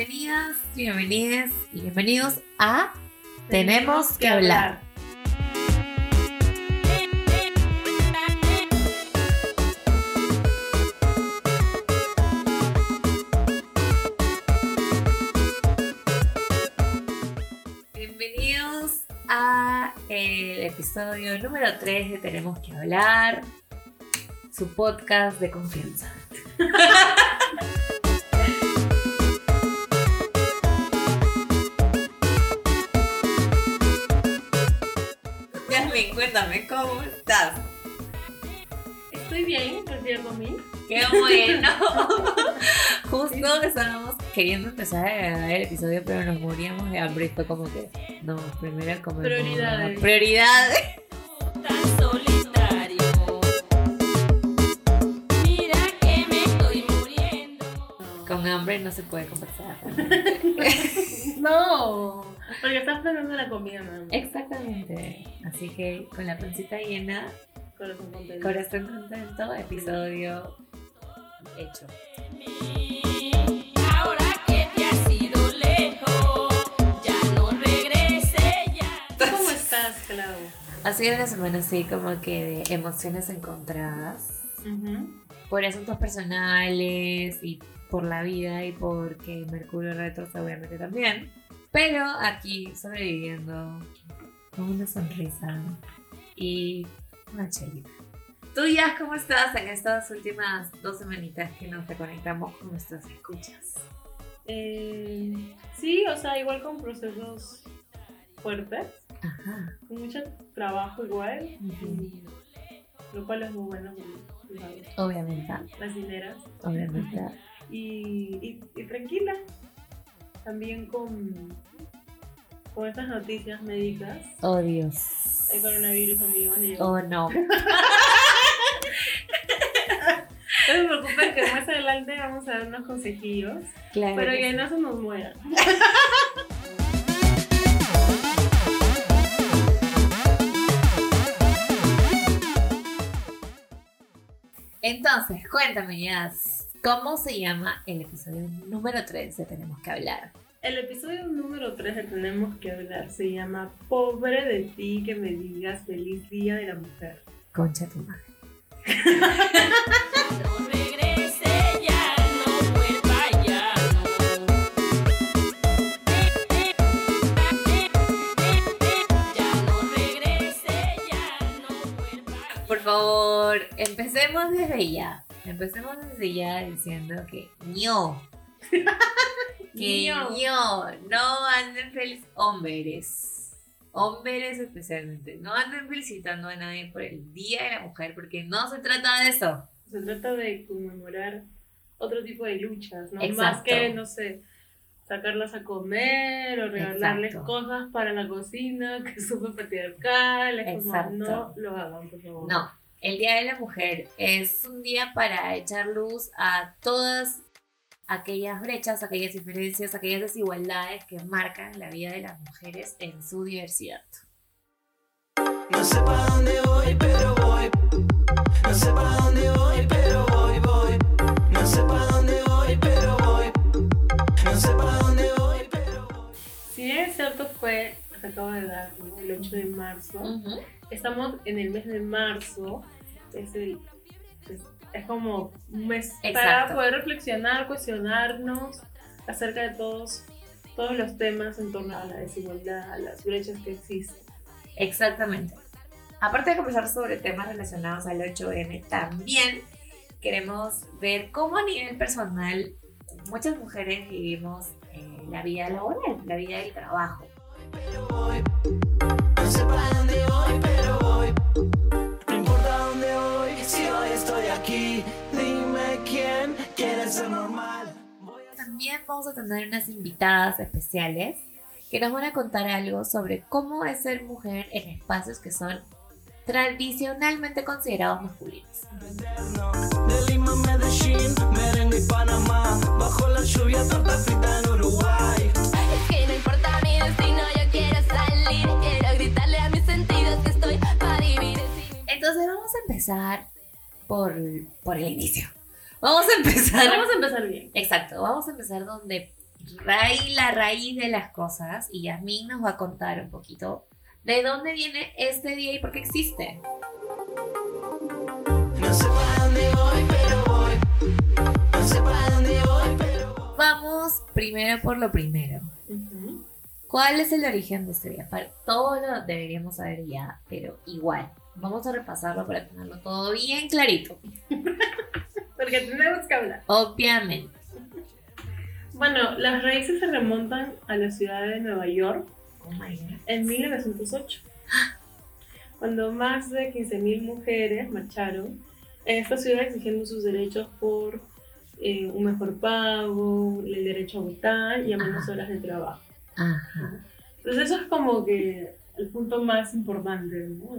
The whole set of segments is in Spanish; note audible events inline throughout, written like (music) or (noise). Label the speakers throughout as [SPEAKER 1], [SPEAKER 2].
[SPEAKER 1] bienvenidas, bienvenidas y bienvenidos a Tenemos que hablar. Bienvenidos a el episodio número 3 de Tenemos que hablar, su podcast de confianza. (laughs) cuéntame, ¿cómo estás?
[SPEAKER 2] Estoy bien, pues ya comí.
[SPEAKER 1] ¡Qué bueno! (laughs) Justo estábamos queriendo empezar a grabar el episodio, pero nos moríamos de hambre y fue como que, no, primero comer.
[SPEAKER 2] Prioridades.
[SPEAKER 1] Prioridades. Con hambre no se puede conversar. (laughs)
[SPEAKER 2] No, porque estás planeando la comida, mamá.
[SPEAKER 1] Exactamente. Así que con la pancita llena,
[SPEAKER 2] Corazón contento.
[SPEAKER 1] corazón contento, episodio hecho.
[SPEAKER 3] Ahora que te has ido lejos, ya no regrese ya.
[SPEAKER 2] ¿Cómo estás, Clau?
[SPEAKER 1] Ha sido una semana así como que de emociones encontradas. por asuntos personales y por la vida y porque Mercurio retro obviamente también. Pero aquí sobreviviendo con una sonrisa y una chelita. ¿Tú ya cómo estás en estas últimas dos semanitas que nos reconectamos con nuestras escuchas?
[SPEAKER 2] Eh, sí, o sea, igual con procesos fuertes,
[SPEAKER 1] Ajá.
[SPEAKER 2] con mucho trabajo igual,
[SPEAKER 1] Ujú.
[SPEAKER 2] y lo cual es muy bueno.
[SPEAKER 1] Obviamente,
[SPEAKER 2] las dineras.
[SPEAKER 1] obviamente.
[SPEAKER 2] Y, y, y tranquila, también con, con estas noticias médicas.
[SPEAKER 1] Oh Dios.
[SPEAKER 2] El coronavirus, amigos.
[SPEAKER 1] Oh no. (laughs)
[SPEAKER 2] No se preocupen que más adelante vamos a dar unos consejillos.
[SPEAKER 1] Claro.
[SPEAKER 2] Pero
[SPEAKER 1] que
[SPEAKER 2] no se nos muera.
[SPEAKER 1] Entonces, cuéntame ya, ¿cómo se llama el episodio número 3 de Tenemos que hablar?
[SPEAKER 2] El episodio número 3 de Tenemos que hablar se llama Pobre de ti que me digas feliz día de la mujer.
[SPEAKER 1] Concha tu madre. (laughs)
[SPEAKER 3] No regrese ya, no vuelva ya. Ya no regrese ya, no vuelva
[SPEAKER 1] Por favor, empecemos desde ya. Empecemos desde ya diciendo que ño. (laughs) que
[SPEAKER 2] Ño.
[SPEAKER 1] ño. No anden feliz. Hombres. Hombres especialmente. No anden felicitando a nadie por el Día de la Mujer porque no se trata de eso.
[SPEAKER 2] Se trata de conmemorar otro tipo de luchas, ¿no?
[SPEAKER 1] Exacto.
[SPEAKER 2] Más que, no sé, sacarlas a comer o regalarles
[SPEAKER 1] Exacto.
[SPEAKER 2] cosas para la cocina, que es súper patriarcal. Es como, no lo hagan, por favor.
[SPEAKER 1] No, el Día de la Mujer es un día para echar luz a todas aquellas brechas, aquellas diferencias, aquellas desigualdades que marcan la vida de las mujeres en su diversidad.
[SPEAKER 4] No sé para dónde voy, pero voy. No sé para dónde voy, pero voy, voy. No sé para dónde voy, pero voy. No sé para dónde voy, pero voy.
[SPEAKER 2] Si bien es cierto, fue, se acaba de dar, ¿no? el 8 de marzo. Estamos en el mes de marzo. Es, el, es, es como un mes para poder reflexionar, cuestionarnos acerca de todos, todos los temas en torno a la desigualdad, a las brechas que existen.
[SPEAKER 1] Exactamente. Aparte de conversar sobre temas relacionados al 8M, también queremos ver cómo a nivel personal muchas mujeres vivimos eh, la vida laboral, la vida del trabajo.
[SPEAKER 4] Dime quién quiere ser normal.
[SPEAKER 1] También vamos a tener unas invitadas especiales que nos van a contar algo sobre cómo es ser mujer en espacios que son tradicionalmente considerados masculinos.
[SPEAKER 4] eterno. De Lima a Medellín, merengue y Panamá. Bajo la lluvia, torta frita en Uruguay.
[SPEAKER 3] Es que no importa mi destino, yo quiero salir. Quiero gritarle a mis sentidos que estoy para vivir sin
[SPEAKER 1] Entonces vamos a empezar por, por el inicio. Vamos a empezar.
[SPEAKER 2] Vamos a empezar bien.
[SPEAKER 1] Exacto, vamos a empezar donde raíz, la raíz de las cosas y Yasmin nos va a contar un poquito de dónde viene este día y por qué existe.
[SPEAKER 4] No sé para dónde voy, pero voy. No sé para dónde voy, pero voy.
[SPEAKER 1] Vamos primero por lo primero. ¿Cuál es el origen de este día? Para- Todo lo deberíamos saber ya, pero igual. Vamos a repasarlo para tenerlo todo bien clarito. (laughs)
[SPEAKER 2] Porque tenemos que hablar.
[SPEAKER 1] Obviamente.
[SPEAKER 2] Bueno, las raíces se remontan a la ciudad de Nueva York
[SPEAKER 1] Oh my
[SPEAKER 2] en 1908, cuando más de 15.000 mujeres marcharon en esta ciudad exigiendo sus derechos por eh, un mejor pago, el derecho a votar y a menos
[SPEAKER 1] Ajá.
[SPEAKER 2] horas de trabajo.
[SPEAKER 1] Ajá.
[SPEAKER 2] Entonces eso es como que el punto más importante ¿no?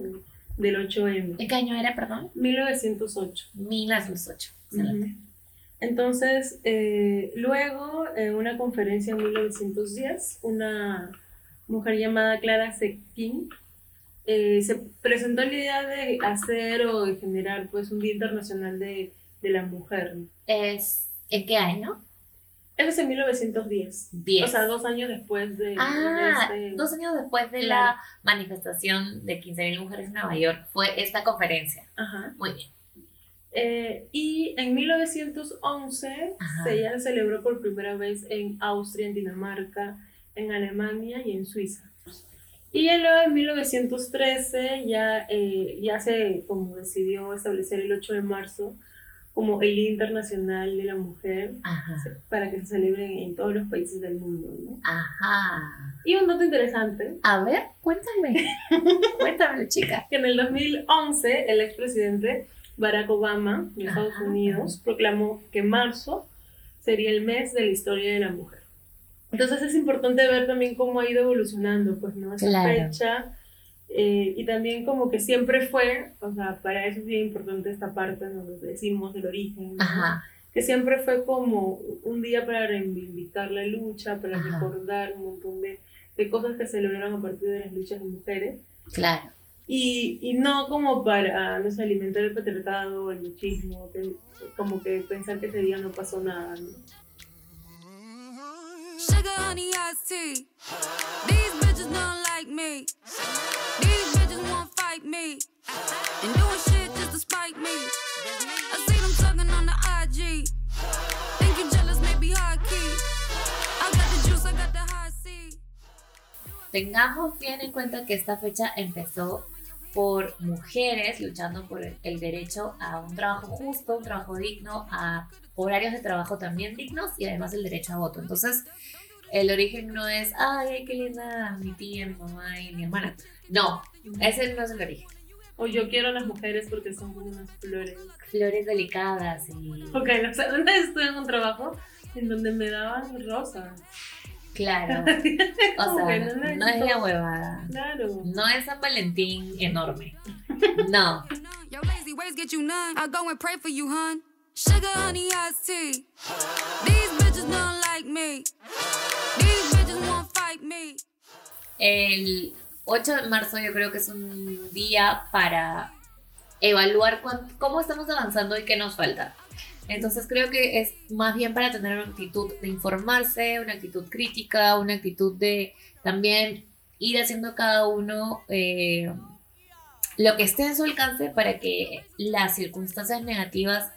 [SPEAKER 2] Del 8M.
[SPEAKER 1] ¿En qué año era, perdón?
[SPEAKER 2] 1908.
[SPEAKER 1] 1908.
[SPEAKER 2] Ujú. Entonces, eh, luego, en una conferencia en 1910, una mujer llamada Clara Zetkin eh, se presentó la idea de hacer o de generar pues, un Día Internacional de, de la Mujer.
[SPEAKER 1] Es, ¿En qué año?
[SPEAKER 2] Eso es en 1910.
[SPEAKER 1] 10.
[SPEAKER 2] O sea, dos años después de,
[SPEAKER 1] ah,
[SPEAKER 2] de este-
[SPEAKER 1] dos años después de
[SPEAKER 2] Claro.
[SPEAKER 1] la manifestación de 15.000 mujeres en Nueva York fue esta conferencia.
[SPEAKER 2] Ajá.
[SPEAKER 1] Muy bien.
[SPEAKER 2] Eh, y en 1911
[SPEAKER 1] Ajá.
[SPEAKER 2] se ya celebró por primera vez en Austria, en Dinamarca, en Alemania y en Suiza. Y luego en 1913 ya, eh, ya se como decidió establecer el 8 de marzo como el Día Internacional de la Mujer
[SPEAKER 1] Ajá.
[SPEAKER 2] para que se celebre en todos los países del mundo. ¿no?
[SPEAKER 1] Ajá.
[SPEAKER 2] Y un dato interesante,
[SPEAKER 1] A ver, cuéntame. (laughs) Cuéntame, chica.
[SPEAKER 2] que en el 2011 el expresidente Barack Obama de Estados
[SPEAKER 1] Ajá.
[SPEAKER 2] Unidos proclamó que marzo sería el mes de la historia de la mujer. Entonces es importante ver también cómo ha ido evolucionando, pues, ¿no? Esa
[SPEAKER 1] Claro.
[SPEAKER 2] fecha. Eh, y también como que siempre fue, o sea, para eso es bien importante esta parte donde decimos el origen, ¿no? Que siempre fue como un día para reivindicar la lucha, para
[SPEAKER 1] Ajá.
[SPEAKER 2] recordar un montón de, de cosas que se lograron a partir de las luchas de mujeres.
[SPEAKER 1] Claro.
[SPEAKER 2] Y, y no como para, no sé, alimentar el patriarcado, el machismo, como que pensar que ese día no pasó nada, ¿no?
[SPEAKER 3] Sugar, honey, iced tea. These bitches don't like me. These bitches won't fight me. And doing shit just to spite me. I see them talking on the IG. Think you jealous, maybe high key. I got the juice, I got the high C.
[SPEAKER 1] Tengamos bien en cuenta que esta fecha empezó por mujeres luchando por el, derecho a un trabajo justo, un trabajo digno, a horarios de trabajo también dignos y además el derecho a voto. Entonces, el origen no es, ay, qué linda mi tía, mi mamá y mi hermana. No, ese no es el origen.
[SPEAKER 2] O yo quiero a las mujeres porque son unas flores.
[SPEAKER 1] Flores delicadas y...
[SPEAKER 2] Ok, o sea, una vez estuve en un trabajo en donde me daban rosas.
[SPEAKER 1] Claro. (laughs) O sea,
[SPEAKER 2] no
[SPEAKER 1] no es la huevada.
[SPEAKER 2] Claro.
[SPEAKER 1] No es San Valentín enorme. (laughs) No.
[SPEAKER 3] Your lazy ways get you none. I go and pray for you, hun. Sugar, honey, iced tea. These bitches don't like me. These bitches won't fight me.
[SPEAKER 1] El 8 de marzo yo creo que es un día para evaluar cuán- cómo estamos avanzando y qué nos falta. Entonces creo que es más bien para tener una actitud de informarse, una actitud crítica, una actitud de también ir haciendo cada uno eh, lo que esté en su alcance para que las circunstancias negativas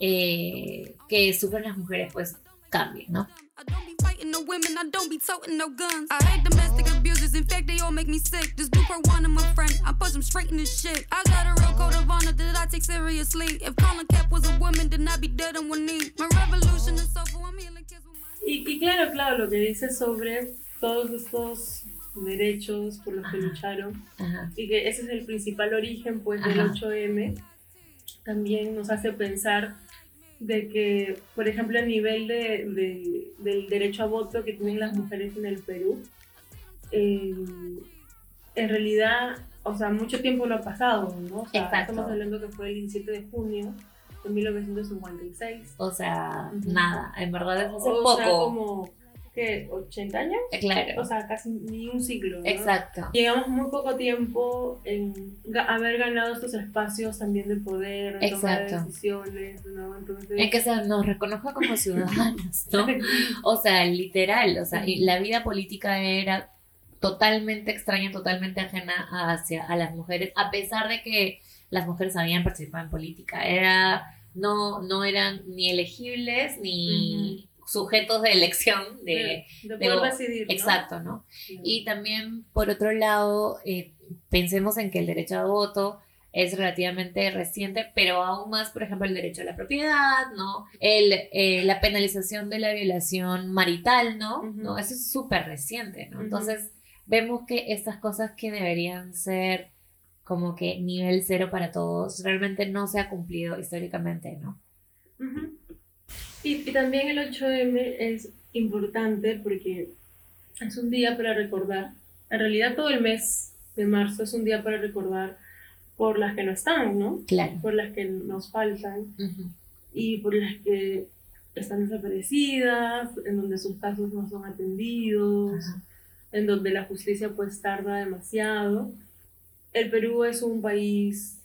[SPEAKER 1] eh, que sufren las mujeres pues cambien, ¿no?
[SPEAKER 3] I don't be fighting no women, I don't be toting no guns. I hate domestic abusers, in fact, they all make me sick. Just do for one of my friend, I push them straight in this shit. I got a real code of honor that I take seriously. If Colin Cap was a woman, then I'd be dead on one knee. My revolution is over, I'm healing kids with my.
[SPEAKER 2] Y, y claro, claro, lo que dice sobre todos estos derechos por los que
[SPEAKER 1] Ajá.
[SPEAKER 2] lucharon
[SPEAKER 1] Ajá.
[SPEAKER 2] y que ese es el principal origen pues del
[SPEAKER 1] Ajá.
[SPEAKER 2] 8M, también nos hace pensar de que, por ejemplo, a nivel de, de- del derecho a voto que tienen las mujeres en el Perú, eh, en realidad, o sea, mucho tiempo no ha pasado, ¿no? O sea,
[SPEAKER 1] Exacto.
[SPEAKER 2] estamos hablando que fue el 17 de junio de 1956.
[SPEAKER 1] O sea,
[SPEAKER 2] Ujú.
[SPEAKER 1] nada, en verdad es hace
[SPEAKER 2] o
[SPEAKER 1] poco.
[SPEAKER 2] sea, como ¿qué? ¿80 años?
[SPEAKER 1] Eh, Claro.
[SPEAKER 2] O sea, casi ni un siglo. ¿no?
[SPEAKER 1] Exacto.
[SPEAKER 2] Llegamos muy poco tiempo en haber ganado estos espacios también de poder, de toma de
[SPEAKER 1] Exacto.
[SPEAKER 2] decisiones, ¿no? Entonces,
[SPEAKER 1] En que se nos reconozca como ciudadanos, ¿no? (laughs) O sea, literal, o sea, y la vida política era totalmente extraña, totalmente ajena hacia a las mujeres, a pesar de que las mujeres habían participado en política. Era, no, no eran ni elegibles ni sujetos de elección de,
[SPEAKER 2] de
[SPEAKER 1] de-
[SPEAKER 2] poder decidir, ¿no?
[SPEAKER 1] exacto, ¿no?
[SPEAKER 2] Sí.
[SPEAKER 1] Y también, por otro lado, eh, pensemos en que el derecho a voto es relativamente reciente, pero aún más, por ejemplo, el derecho a la propiedad, ¿no? El, eh, la penalización de la violación marital, ¿no? ¿No? Eso es súper reciente, ¿no? Entonces, vemos que estas cosas que deberían ser como que nivel cero para todos, realmente no se ha cumplido históricamente, ¿no?
[SPEAKER 2] Y, y también el 8M es importante porque es un día para recordar. En realidad todo el mes de marzo es un día para recordar por las que no están, ¿no?
[SPEAKER 1] Claro.
[SPEAKER 2] Por las que nos faltan
[SPEAKER 1] Ujú.
[SPEAKER 2] y por las que están desaparecidas, en donde sus casos no son atendidos,
[SPEAKER 1] Ajá.
[SPEAKER 2] en donde la justicia pues tarda demasiado. El Perú es un país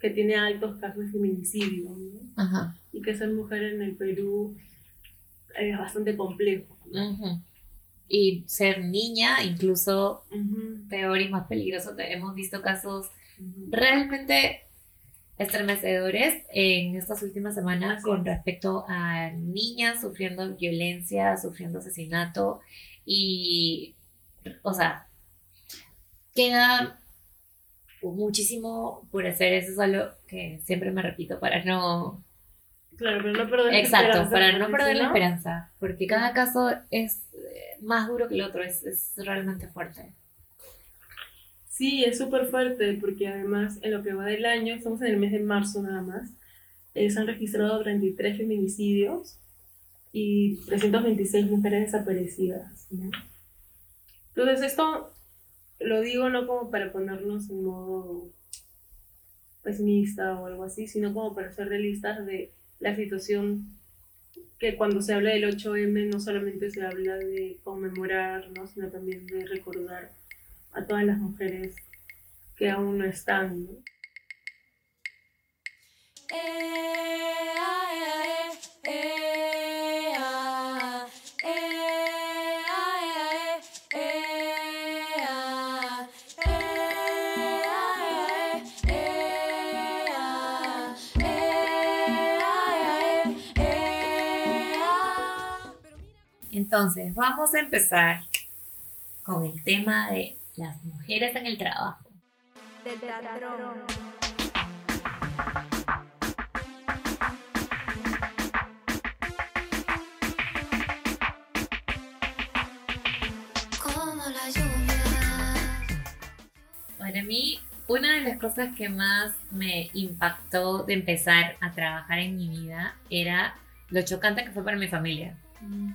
[SPEAKER 2] que tiene altos casos de feminicidio, ¿no?
[SPEAKER 1] Ajá.
[SPEAKER 2] Y que ser mujer en el Perú es bastante complejo.
[SPEAKER 1] Y ser niña, incluso peor y más peligroso. Hemos visto casos realmente estremecedores en estas últimas semanas con
[SPEAKER 2] es.
[SPEAKER 1] respecto a niñas sufriendo violencia, sufriendo asesinato y, o sea, queda muchísimo por hacer. Eso es algo que siempre me repito para no...
[SPEAKER 2] Claro, pero no perder la
[SPEAKER 1] Exacto,
[SPEAKER 2] esperanza,
[SPEAKER 1] para no perder la esperanza, porque cada caso es eh, más duro que el otro, es, es realmente fuerte.
[SPEAKER 2] Sí, es súper fuerte porque además en lo que va del año, estamos en el mes de marzo nada más, eh, se han registrado 33 feminicidios y 326 mujeres desaparecidas. ¿no? Entonces esto lo digo no como para ponernos en modo pesimista o algo así, sino como para ser realistas de la situación que cuando se habla del 8M no solamente se habla de conmemorar, ¿no? sino también de recordar a todas las mujeres que aún no están.
[SPEAKER 1] Entonces, vamos a empezar con el tema de las mujeres en el trabajo.
[SPEAKER 3] Como la lluvia.
[SPEAKER 1] Para mí, una de las cosas que más me impactó de empezar a trabajar en mi vida era lo chocante que fue para mi familia.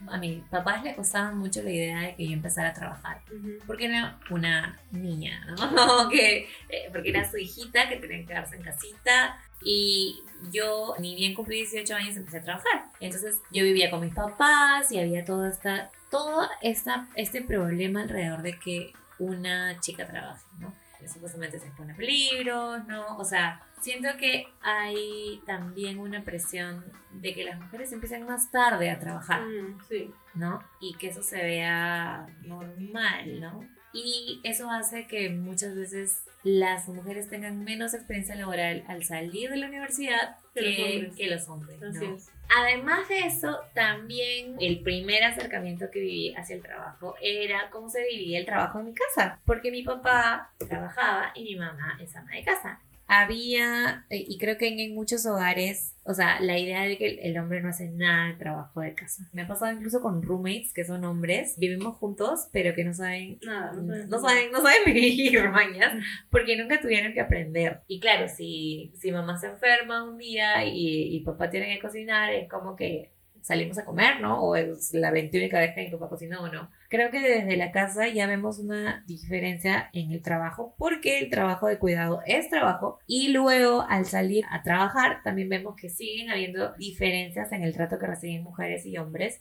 [SPEAKER 1] A mis papás les costaba mucho la idea de que yo empezara a trabajar.
[SPEAKER 2] Ujú.
[SPEAKER 1] Porque era una niña, ¿no? (laughs) que, eh, porque era su hijita que tenía que quedarse en casita. Y yo, ni bien cumplí 18 años, empecé a trabajar. Entonces yo vivía con mis papás y había todo, esta, todo esta, este problema alrededor de que una chica trabaje, ¿no? Supuestamente se expone a peligros, ¿no? O sea, siento que hay también una presión de que las mujeres empiecen más tarde a trabajar.
[SPEAKER 2] Mm, sí.
[SPEAKER 1] ¿no? Y que eso se vea normal, ¿no? Y eso hace que muchas veces las mujeres tengan menos experiencia laboral al salir de la universidad
[SPEAKER 2] Que los hombres.
[SPEAKER 1] que los hombres,
[SPEAKER 2] Así
[SPEAKER 1] ¿no? Además de eso, también el primer acercamiento que viví hacia el trabajo era cómo se vivía el trabajo en mi casa, porque mi papá trabajaba y mi mamá es ama de casa. Había, eh, y creo que en, en muchos hogares, o sea, la idea de que el, el hombre no hace nada de trabajo de casa. Me ha pasado incluso con roommates que son hombres, vivimos juntos, pero que no saben
[SPEAKER 2] Nada, no,
[SPEAKER 1] no saben, no saben (laughs) vivir, mañas, porque nunca tuvieron que aprender. Y claro, si, si mamá se enferma un día y, y papá tiene que cocinar, es como que salimos a comer, ¿no? O es la veintiúnica vez que mi papá cocinó o no. Creo que desde la casa ya vemos una diferencia en el trabajo, porque el trabajo de cuidado es trabajo, y luego al salir a trabajar también vemos que siguen habiendo diferencias en el trato que reciben mujeres y hombres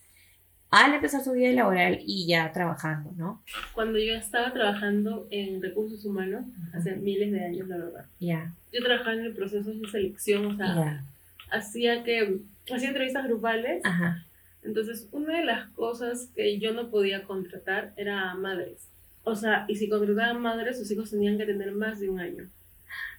[SPEAKER 1] al empezar su vida laboral y ya trabajando, ¿no?
[SPEAKER 2] Cuando yo estaba trabajando en recursos humanos, hace miles de años, la verdad.
[SPEAKER 1] Ya.
[SPEAKER 2] Yo trabajaba en el proceso de selección, o sea,
[SPEAKER 1] Ya.
[SPEAKER 2] hacía que hacía entrevistas grupales.
[SPEAKER 1] Ajá.
[SPEAKER 2] Entonces, una de las cosas que yo no podía contratar era a madres. O sea, y si contrataban madres, sus hijos tenían que tener más de un año.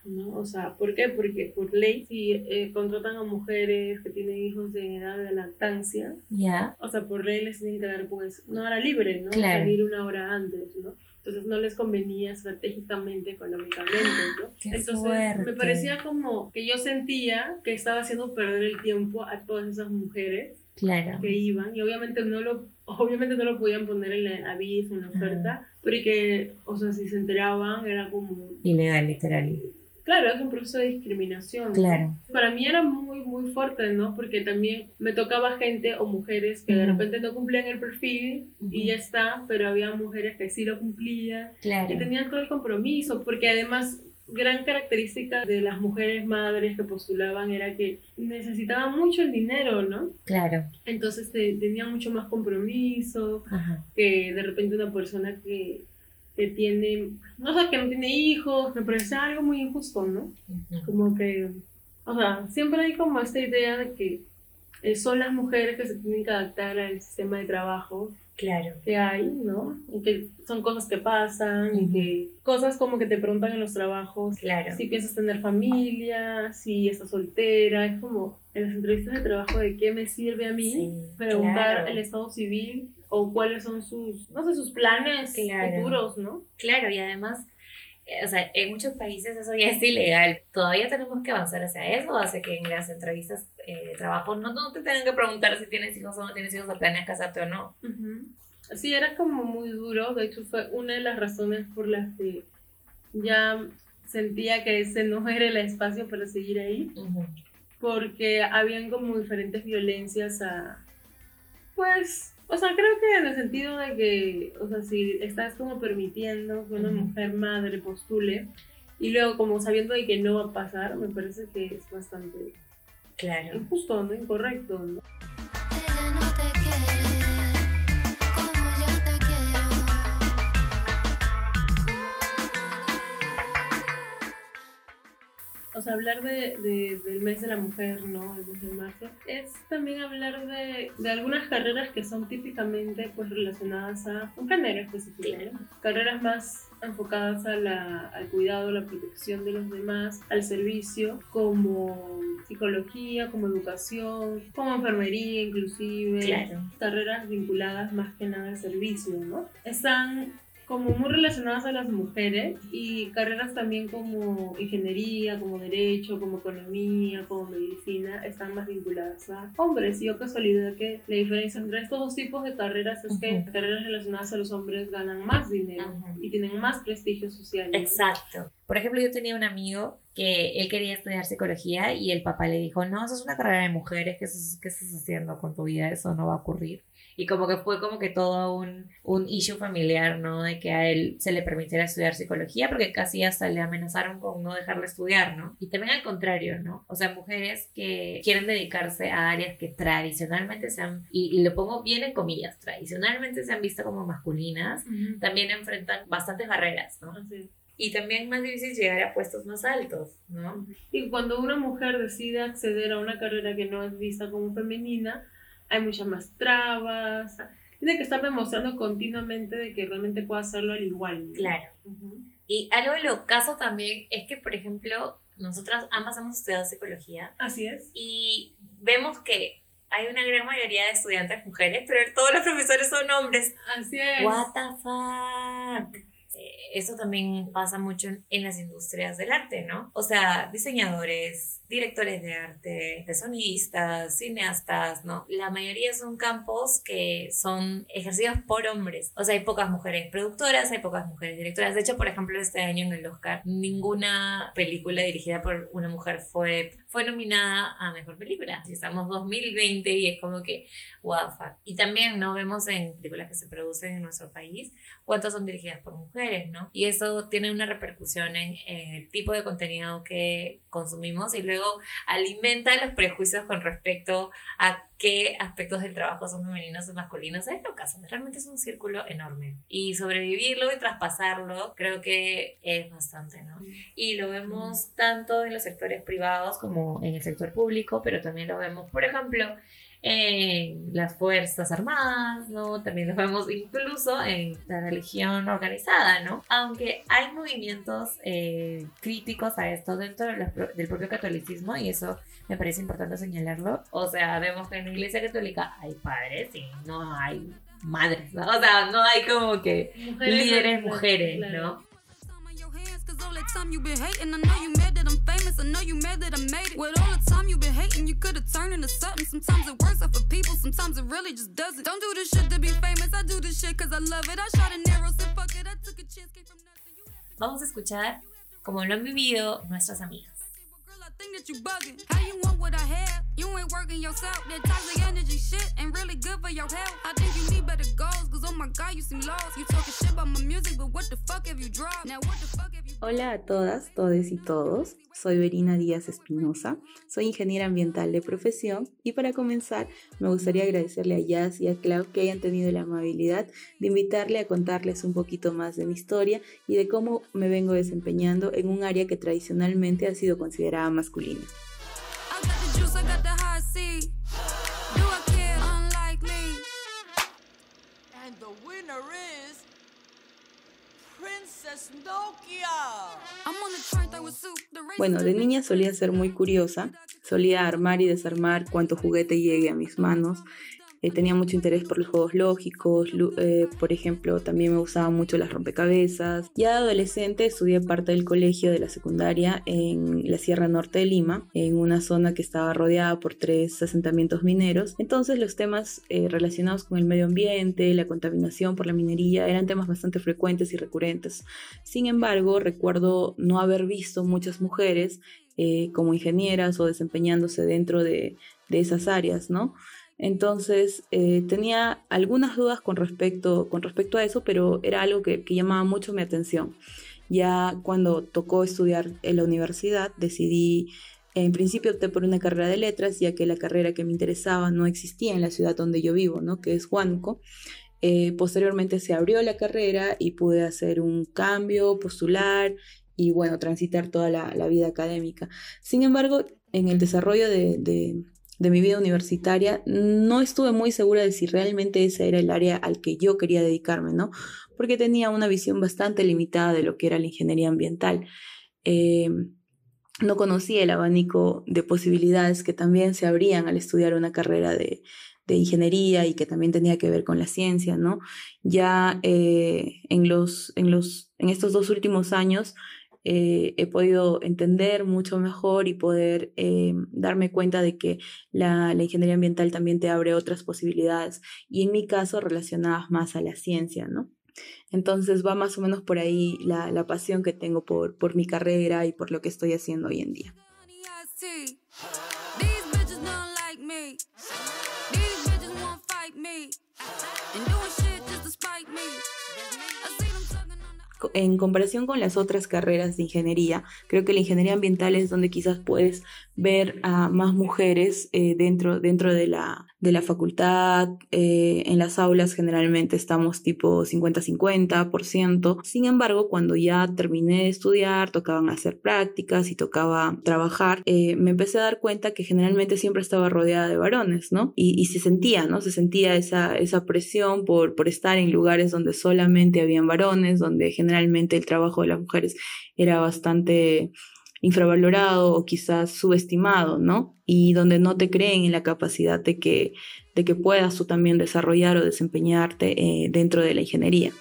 [SPEAKER 2] ¿No? O sea, ¿por qué? Porque por ley, si eh, contratan a mujeres que tienen hijos de edad de lactancia,
[SPEAKER 1] Ya.
[SPEAKER 2] o sea, por ley les tienen que dar, pues, una hora libre, ¿no?
[SPEAKER 1] Claro.
[SPEAKER 2] Salir una hora antes, ¿no? Entonces no les convenía estratégicamente, económicamente, ¿no? (gasps)
[SPEAKER 1] Qué
[SPEAKER 2] Entonces
[SPEAKER 1] fuerte.
[SPEAKER 2] me parecía como que yo sentía que estaba haciendo perder el tiempo a todas esas mujeres
[SPEAKER 1] Claro.
[SPEAKER 2] que iban y obviamente no lo (laughs) obviamente no lo podían poner en el aviso, en la oferta, porque, o sea, si se enteraban era como,
[SPEAKER 1] Ilegal, literal.
[SPEAKER 2] Claro, es un proceso de discriminación.
[SPEAKER 1] Claro.
[SPEAKER 2] Para mí era muy, muy fuerte, ¿no? Porque también me tocaba gente o mujeres que de repente no cumplían el perfil y ya está, pero había mujeres que sí lo cumplían
[SPEAKER 1] Claro.
[SPEAKER 2] y tenían todo el compromiso, porque además gran característica de las mujeres madres que postulaban era que necesitaban mucho el dinero, ¿no?
[SPEAKER 1] Claro.
[SPEAKER 2] Entonces te- tenían mucho más compromiso
[SPEAKER 1] Ajá.
[SPEAKER 2] que de repente una persona que, que tiene, no sé, que no tiene hijos, me parece algo muy injusto, ¿no? Como que, o sea, siempre hay como esta idea de que eh, son las mujeres que se tienen que adaptar al sistema de trabajo
[SPEAKER 1] Claro.
[SPEAKER 2] que hay, ¿no? Y que son cosas que pasan y que cosas como que te preguntan en los trabajos
[SPEAKER 1] Claro.
[SPEAKER 2] si piensas tener familia, si estás soltera, es como en las entrevistas de trabajo de qué me sirve a mí
[SPEAKER 1] Sí,
[SPEAKER 2] preguntar
[SPEAKER 1] claro.
[SPEAKER 2] el estado civil o cuáles son sus, no sé, sus planes
[SPEAKER 1] Claro.
[SPEAKER 2] futuros, ¿no?
[SPEAKER 1] Claro, y además, eh, o sea, en muchos países eso ya es ilegal. Todavía tenemos que avanzar hacia eso, hace que en las entrevistas eh, de trabajo no, no te tengan que preguntar si tienes hijos o no tienes hijos o planeas casarte o no.
[SPEAKER 2] Sí, era como muy duro, de hecho fue una de las razones por las que ya sentía que ese no era el espacio para seguir ahí. porque habían como diferentes violencias a, pues, o sea, creo que en el sentido de que, o sea, si estás como permitiendo que una mujer madre postule y luego como sabiendo de que no va a pasar, me parece que es bastante
[SPEAKER 1] Claro.
[SPEAKER 2] injusto, ¿no? Incorrecto, ¿no? O sea, hablar de, de- del mes de la mujer, ¿no? El mes de marzo, es también hablar de, de algunas carreras que son típicamente pues relacionadas a un género específico, ¿no? Carreras más enfocadas a la, al cuidado, la protección de los demás, al servicio, como psicología, como educación, como enfermería inclusive,
[SPEAKER 1] Claro.
[SPEAKER 2] carreras vinculadas más que nada al servicio, ¿no? Están como muy relacionadas a las mujeres y carreras también como ingeniería, como derecho, como economía, como medicina, están más vinculadas a hombres. Y yo casualidad que la diferencia entre estos dos tipos de carreras es que las carreras relacionadas a los hombres ganan más dinero y tienen más prestigio social. ¿no?
[SPEAKER 1] Exacto. Por ejemplo, yo tenía un amigo que él quería estudiar psicología y el papá le dijo, no, eso es una carrera de mujeres, ¿qué estás, qué estás haciendo con tu vida? Eso no va a ocurrir. Y como que fue como que todo un, un issue familiar, ¿no? De que a él se le permitiera estudiar psicología porque casi hasta le amenazaron con no dejarle estudiar, ¿no? Y también al contrario, ¿no? O sea, mujeres que quieren dedicarse a áreas que tradicionalmente se han, y, y lo pongo bien en comillas, tradicionalmente se han visto como masculinas,
[SPEAKER 2] Ujú.
[SPEAKER 1] también enfrentan bastantes barreras, ¿no?
[SPEAKER 2] Así es.
[SPEAKER 1] Y también más difícil llegar a puestos más altos, ¿no?
[SPEAKER 2] Y cuando una mujer decide acceder a una carrera que no es vista como femenina, hay muchas más trabas. Tiene que estar demostrando continuamente de que realmente puede hacerlo al igual. ¿no?
[SPEAKER 1] Claro.
[SPEAKER 2] Ujú.
[SPEAKER 1] Y algo de lo caso también es que, por ejemplo, nosotras ambas hemos estudiado psicología
[SPEAKER 2] Así es.
[SPEAKER 1] y vemos que hay una gran mayoría de estudiantes mujeres, pero todos los profesores son hombres.
[SPEAKER 2] Así es.
[SPEAKER 1] What the fuck? Eso también pasa mucho en, en las industrias del arte, ¿no? O sea, diseñadores, directores de arte, de sonidistas, cineastas, ¿no? La mayoría son campos que son ejercidos por hombres. O sea, hay pocas mujeres productoras, hay pocas mujeres directoras. De hecho, por ejemplo, este año en el Oscar, ninguna película dirigida por una mujer fue, fue nominada a Mejor Película. Estamos 2020 y es como que, fuck. Y también, ¿no? Vemos en películas que se producen en nuestro país cuántas son dirigidas por mujeres,
[SPEAKER 5] ¿no? Y eso tiene una repercusión en, el tipo de contenido que consumimos y luego alimenta los prejuicios con respecto a qué aspectos del trabajo son femeninos o masculinos. Es lo caso, realmente es un círculo enorme. Y sobrevivirlo y traspasarlo creo que es bastante, ¿no? Y lo vemos tanto en los sectores privados como en el sector público, pero también lo vemos, por ejemplo, en las Fuerzas Armadas, ¿no? También lo vemos incluso en la religión organizada, ¿no? Aunque hay movimientos eh, críticos a esto dentro del propio catolicismo y eso me parece importante señalarlo. O sea, vemos que en la iglesia católica hay padres y no hay madres, ¿no? O sea, no hay como que líderes mujeres, ¿no? You. You famous. I know you mad that I made it. With all the time you been hating, you could have turned into something. Sometimes it works out for people, sometimes it really just doesn't. Don't do this shit to be famous. I do this shit cause I love it. I shot an arrow, so fuck it. I took a chance, came from nothing. Vamos a escuchar como lo han vivido nuestras amigas. Think that you bugging. How you want what I have? You ain't working yourself. That toxic energy shit ain't really good for your health. I think you need better goals, cause oh my god, you seem lost. You talking shit about my music, but what the fuck have you dropped? Now what the fuck have you Hola a todas, todes y todos. Soy Verina Díaz Espinosa. Soy ingeniera ambiental de profesión y para comenzar me gustaría agradecerle a Jazz y a Clau que hayan tenido la amabilidad de invitarle a contarles un poquito más de mi historia y de cómo me vengo desempeñando en un área que tradicionalmente ha sido considerada más masculina. Bueno, de niña solía ser muy curiosa, solía armar y desarmar cuanto juguete llegue a mis manos, eh, tenía mucho interés por los juegos lógicos, eh, por ejemplo, también me gustaban mucho las rompecabezas. Ya adolescente estudié parte del colegio de la secundaria en la Sierra Norte de Lima, en una zona que estaba rodeada por tres asentamientos mineros. Entonces los temas eh, relacionados con el medio ambiente, la contaminación por la minería, eran temas bastante frecuentes y recurrentes. Sin embargo, recuerdo no haber visto muchas mujeres como ingenieras o desempeñándose dentro de, de esas áreas, ¿no? Entonces eh, tenía algunas dudas con respecto, con respecto a eso, pero era algo que, llamaba mucho mi atención. Ya cuando tocó estudiar en la universidad, decidí, en principio opté por una carrera de letras, ya que la carrera que me interesaba no existía en la ciudad donde yo vivo, ¿no? que es Huánuco. Eh, posteriormente se abrió la carrera y pude hacer un cambio, postular y bueno, transitar toda la, vida académica. Sin embargo, en el desarrollo de, de mi vida universitaria, no estuve muy segura de si realmente ese era el área al que yo quería dedicarme, ¿no? Porque tenía una visión bastante limitada de lo que era la ingeniería ambiental. Eh, no conocía el abanico de posibilidades que también se abrían al estudiar una carrera de, ingeniería y que también tenía que ver con la ciencia, ¿no? Ya eh, en, los, en, los, en estos dos últimos años eh, he podido entender mucho mejor y poder eh, darme cuenta de que la, ingeniería ambiental también te abre otras posibilidades y en mi caso relacionadas más a la ciencia, ¿no? Entonces va más o menos por ahí la, la pasión que tengo por, por mi carrera y por lo que estoy haciendo hoy en día. En comparación con las otras carreras de ingeniería, creo que la ingeniería ambiental es donde quizás puedes ver a más mujeres eh, dentro, dentro de, la, de la facultad. Eh, en las aulas generalmente estamos tipo 50-50%. Sin embargo, cuando ya terminé de estudiar, tocaban hacer prácticas y tocaba trabajar, eh, me empecé a dar cuenta que generalmente siempre estaba rodeada de varones, ¿no? Y, se sentía, ¿no? Se sentía esa, esa presión por, por estar en lugares donde solamente habían varones, donde generalmente el trabajo de las mujeres era bastante infravalorado o quizás subestimado, ¿no? Y donde no te creen en la capacidad de que, de que puedas tú también desarrollar o desempeñarte eh, dentro de la ingeniería.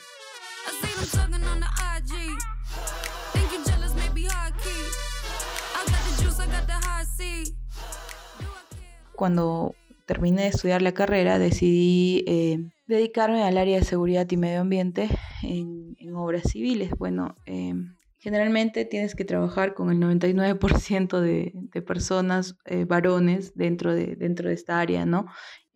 [SPEAKER 5] Cuando terminé de estudiar la carrera, decidí eh, dedicarme al área de seguridad y medio ambiente en, obras civiles. Bueno, em, Generalmente tienes que trabajar con el 99% de, de personas, eh, varones, dentro de, dentro de esta área, ¿no?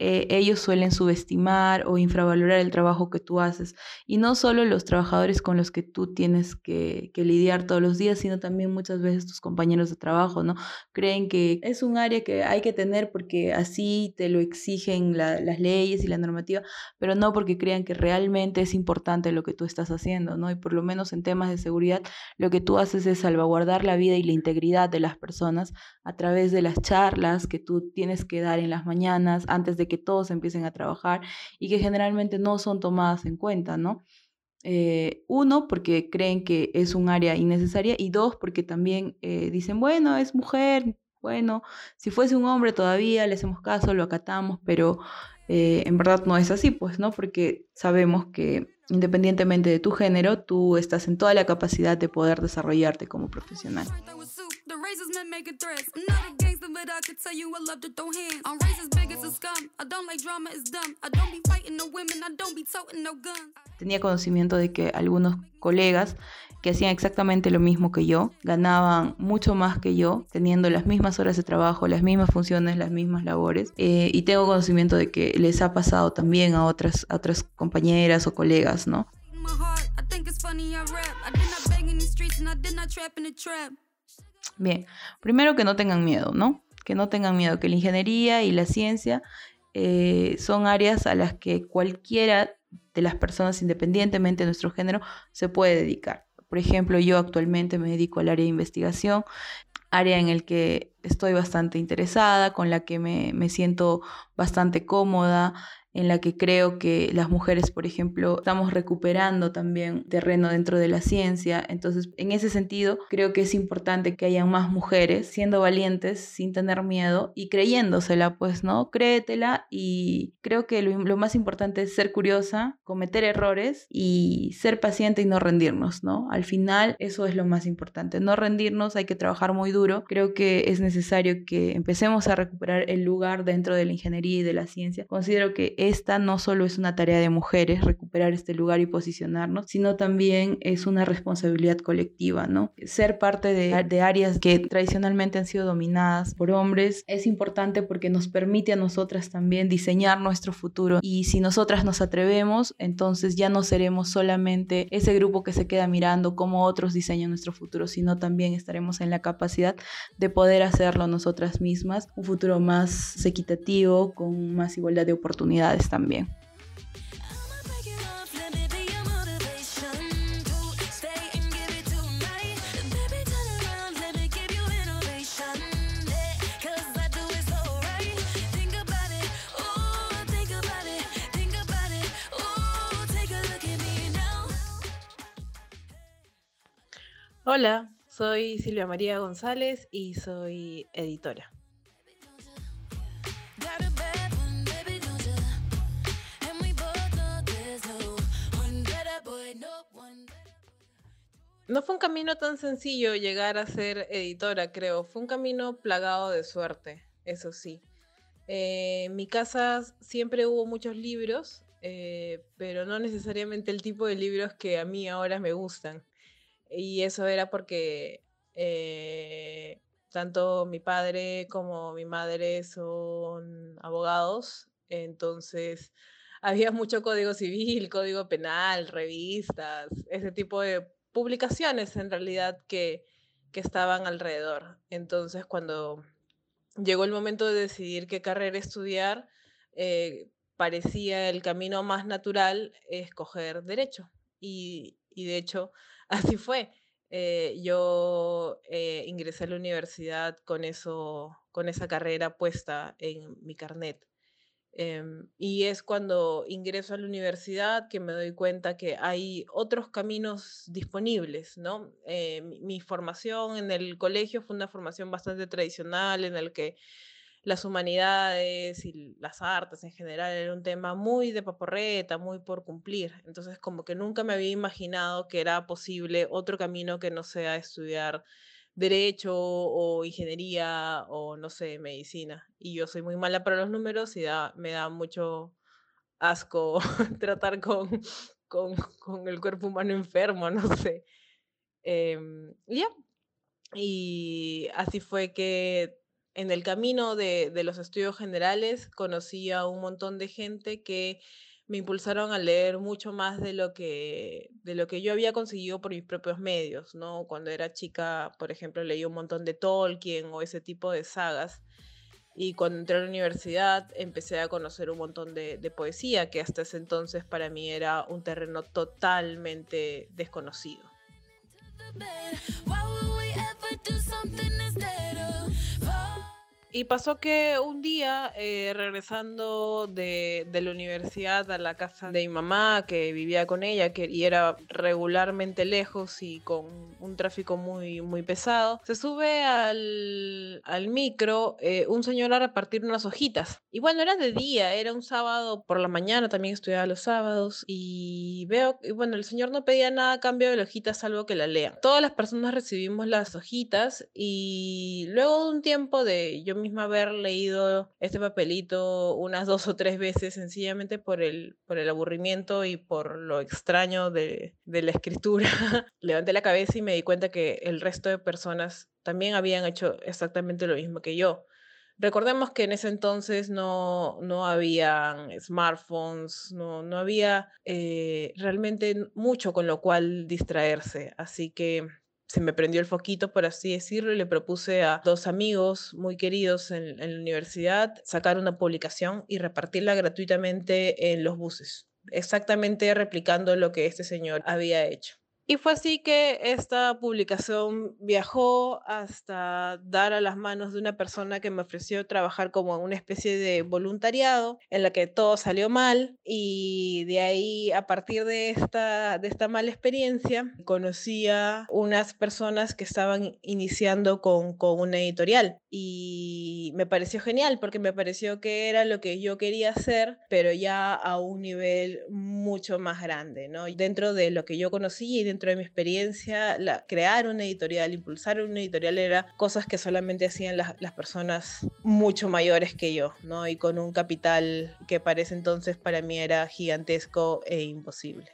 [SPEAKER 5] Eh, ellos suelen subestimar o infravalorar el trabajo que tú haces. Y no solo los trabajadores con los que tú tienes que, lidiar todos los días, sino también muchas veces tus compañeros de trabajo, ¿no? Creen que es un área que hay que tener porque así te lo exigen las leyes y la normativa, pero no porque crean que realmente es importante lo que tú estás haciendo, ¿no? Y por lo menos en temas de seguridad, lo que tú haces es salvaguardar la vida y la integridad de las personas a través de las charlas que tú tienes que dar en las mañanas antes de que todos empiecen a trabajar y que generalmente no son tomadas en cuenta, ¿no? Eh, uno, porque creen que es un área innecesaria y dos, porque también eh, dicen, bueno, es mujer, bueno, si fuese un hombre todavía le hacemos caso, lo acatamos, pero eh, en verdad no es así, pues, ¿no? Porque sabemos que independientemente de tu género, tú estás en toda la capacidad de poder desarrollarte como profesional. Tenía conocimiento de que algunos colegas que hacían exactamente lo mismo que yo, ganaban mucho más que yo, teniendo las mismas horas de trabajo, las mismas funciones, las mismas labores. Eh, y tengo conocimiento de que les ha pasado también a otras, a otras compañeras o colegas, ¿no? Bien, primero que no tengan miedo, ¿no? Que no tengan miedo, que la ingeniería y la ciencia eh, son áreas a las que cualquiera de las personas, independientemente de nuestro género, se puede dedicar. Por ejemplo, yo actualmente me dedico al área de investigación, área en el que estoy bastante interesada, con la que me, me siento bastante cómoda, en la que creo que las mujeres, por ejemplo, estamos recuperando también terreno dentro de la ciencia. Entonces, en ese sentido, creo que es importante que hayan más mujeres siendo valientes, sin tener miedo y creyéndosela, pues, ¿no? Créetela y creo que lo, más importante es ser curiosa, cometer errores y ser paciente y no rendirnos, ¿no? Al final, eso es lo más importante. No rendirnos, hay que trabajar muy duro. Creo que es necesario que empecemos a recuperar el lugar dentro de la ingeniería y de la ciencia. Considero que esta no solo es una tarea de mujeres, recuperar este lugar y posicionarnos, sino también es una responsabilidad colectiva, ¿no? Ser parte de, de áreas que tradicionalmente han sido dominadas por hombres es importante porque nos permite a nosotras también diseñar nuestro futuro y si nosotras nos atrevemos, entonces ya no seremos solamente ese grupo que se queda mirando cómo otros diseñan nuestro futuro, sino también estaremos en la capacidad de poder hacerlo nosotras mismas, un futuro más equitativo, con más igualdad de oportunidades
[SPEAKER 6] Hola, soy Silvia María González y soy editora. No fue un camino tan sencillo llegar a ser editora, creo. Fue un camino plagado de suerte, eso sí. Eh, en mi casa siempre hubo muchos libros, eh, pero no necesariamente el tipo de libros que a mí ahora me gustan. Y eso era porque eh, tanto mi padre como mi madre son abogados, entonces (laughs) había mucho código civil, código penal, revistas, ese tipo de publicaciones en realidad que, que estaban alrededor. Entonces, cuando llegó el momento de decidir qué carrera estudiar, eh, parecía el camino más natural escoger derecho. Y, y de hecho, (laughs) así fue. Eh, yo eh, ingresé a la universidad con, eso, con esa carrera puesta en mi carnet. Em, y es cuando ingreso a la universidad que me doy cuenta que hay otros caminos disponibles, ¿no? Eh, mi, formación en el colegio fue una formación bastante tradicional en el que las humanidades y las artes en general era un tema muy de paporreta, muy por cumplir. Entonces como que nunca me había imaginado que era posible otro camino que no sea estudiar derecho o ingeniería o no sé, medicina. Y yo soy muy mala para los números y me da mucho asco (laughs) tratar con, con, con, el cuerpo humano enfermo, (laughs) no sé. Eh, ya. Y así fue que en el camino de, de los estudios generales conocí a un montón de gente que me impulsaron a leer mucho más de lo que, de lo que yo había conseguido por mis propios medios, ¿no? Cuando era chica, por ejemplo, leí un montón de Tolkien o ese tipo de sagas. Y cuando entré a la universidad empecé a conocer un montón de, de poesía, que hasta ese entonces para mí era un terreno totalmente desconocido. Y pasó que un día, eh, regresando de, de la universidad a la casa de mi mamá, que vivía con ella, que y era regularmente lejos y con un tráfico muy, muy pesado, se sube al, al micro eh, un señor a repartir unas hojitas. Y bueno, era de día, era un sábado por la mañana, también estudiaba los sábados, y veo, y bueno, el señor no pedía nada a cambio de la salvo que la lea. Todas las personas recibimos las hojitas y luego de un tiempo de yo misma haber leído este papelito unas dos o tres veces sencillamente por el, por el aburrimiento y por lo extraño de, la escritura. (laughs) Levanté la cabeza y me di cuenta que el resto de personas también habían hecho exactamente lo mismo que yo. Recordemos que en ese entonces no, no había smartphones, no, no había eh, realmente mucho con lo cual distraerse. Así que se me prendió el foquito, por así decirlo, y le propuse a dos amigos muy queridos en, en la universidad sacar una publicación y repartirla gratuitamente en los buses, exactamente replicando lo que este señor había hecho. Y fue así que esta publicación viajó hasta dar a las manos de una persona que me ofreció trabajar como una especie de voluntariado en la que todo salió mal y de ahí a partir de esta, de esta mala experiencia conocí a unas personas que estaban iniciando con, con una editorial y me pareció genial porque me pareció que era lo que yo quería hacer pero ya a un nivel mucho más grande, ¿no? Dentro de lo que yo conocí y dentro de mi experiencia, la, crear una editorial, impulsar una editorial era cosas que solamente hacían las, las personas mucho mayores que yo, ¿no? Y con un capital que para ese entonces para mí era gigantesco e imposible.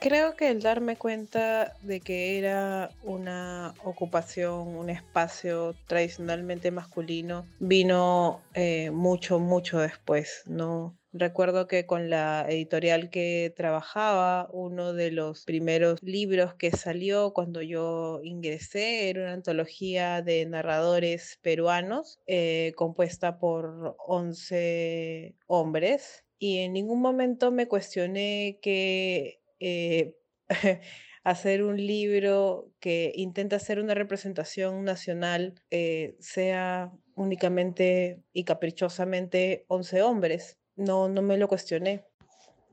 [SPEAKER 6] Creo que el darme cuenta de que era una ocupación, un espacio tradicionalmente masculino, vino eh, mucho, mucho después, ¿no? Recuerdo que con la editorial que trabajaba, uno de los primeros libros que salió cuando yo ingresé era una antología de narradores peruanos eh, compuesta por 11 hombres y en ningún momento me cuestioné que eh, (laughs) hacer un libro que intenta hacer una representación nacional eh, sea únicamente y caprichosamente 11 hombres. No, no me lo cuestioné.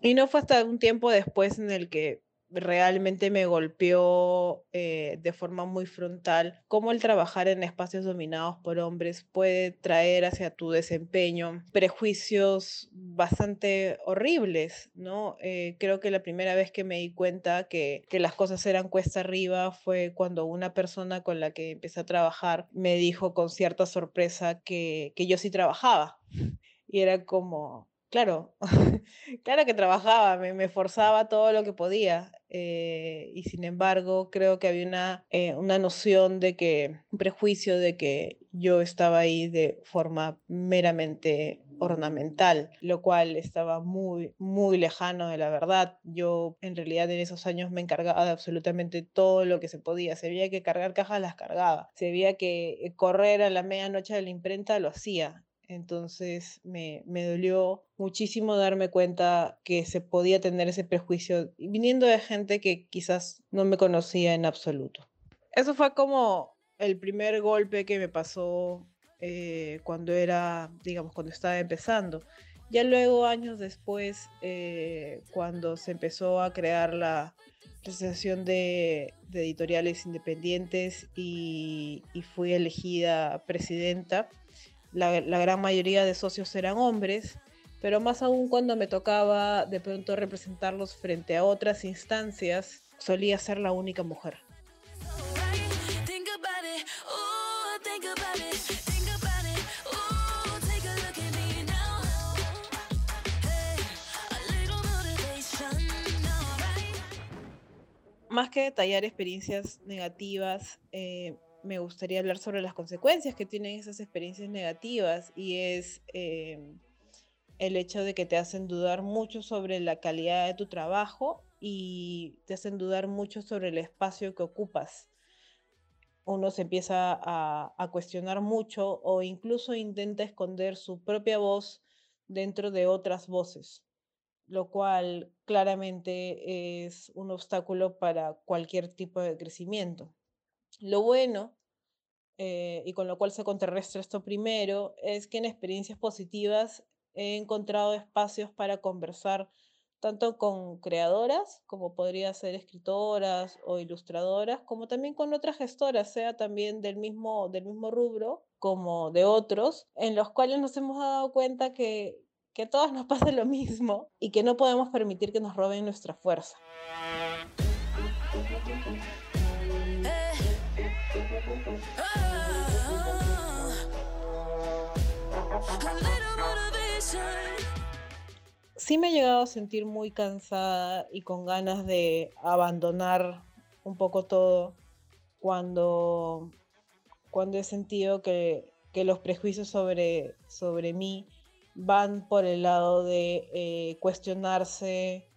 [SPEAKER 6] Y no fue hasta un tiempo después en el que realmente me golpeó eh, de forma muy frontal cómo el trabajar en espacios dominados por hombres puede traer hacia tu desempeño prejuicios bastante horribles, ¿no? Eh, creo que la primera vez que me di cuenta que, que las cosas eran cuesta arriba fue cuando una persona con la que empecé a trabajar me dijo con cierta sorpresa que, que yo sí trabajaba. (laughs) Y era como, claro, (laughs) claro que trabajaba, me, me, forzaba todo lo que podía. Eh, y sin embargo, creo que había una, eh, una noción de que, un prejuicio de que yo estaba ahí de forma meramente ornamental, lo cual estaba muy, muy lejano de la verdad. Yo en realidad en esos años me encargaba de absolutamente todo lo que se podía. Se veía que cargar cajas las cargaba. Se veía que correr a la medianoche de la imprenta lo hacía. Entonces me, me, dolió muchísimo darme cuenta que se podía tener ese prejuicio viniendo de gente que quizás no me conocía en absoluto. Eso fue como el primer golpe que me pasó eh, cuando era, digamos, cuando estaba empezando. Ya luego, años después, eh, cuando se empezó a crear la Asociación de, Editoriales Independientes y, y fui elegida presidenta, la, la, gran mayoría de socios eran hombres, pero más aún cuando me tocaba de pronto representarlos frente a otras instancias, solía ser la única mujer. Más que detallar experiencias negativas, eh, me gustaría hablar sobre las consecuencias que tienen esas experiencias negativas y es em, el hecho de que te hacen dudar mucho sobre la calidad de tu trabajo y te hacen dudar mucho sobre el espacio que ocupas. Uno se empieza a, a cuestionar mucho o incluso intenta esconder su propia voz dentro de otras voces, lo cual claramente es un obstáculo para cualquier tipo de crecimiento. Lo bueno, eh, y con lo cual se contrarresta esto primero, es que en experiencias positivas he encontrado espacios para conversar tanto con creadoras, como podría ser escritoras o ilustradoras, como también con otras gestoras, sea también del mismo, del mismo rubro como de otros, en los cuales nos hemos dado cuenta que, que a todas nos (laughs) pasa lo mismo y que no podemos permitir que nos roben nuestra fuerza. Sí me he llegado a sentir muy cansada y con ganas de abandonar un poco todo cuando, cuando he sentido que, que los prejuicios sobre, sobre mí van por el lado de eh, cuestionarse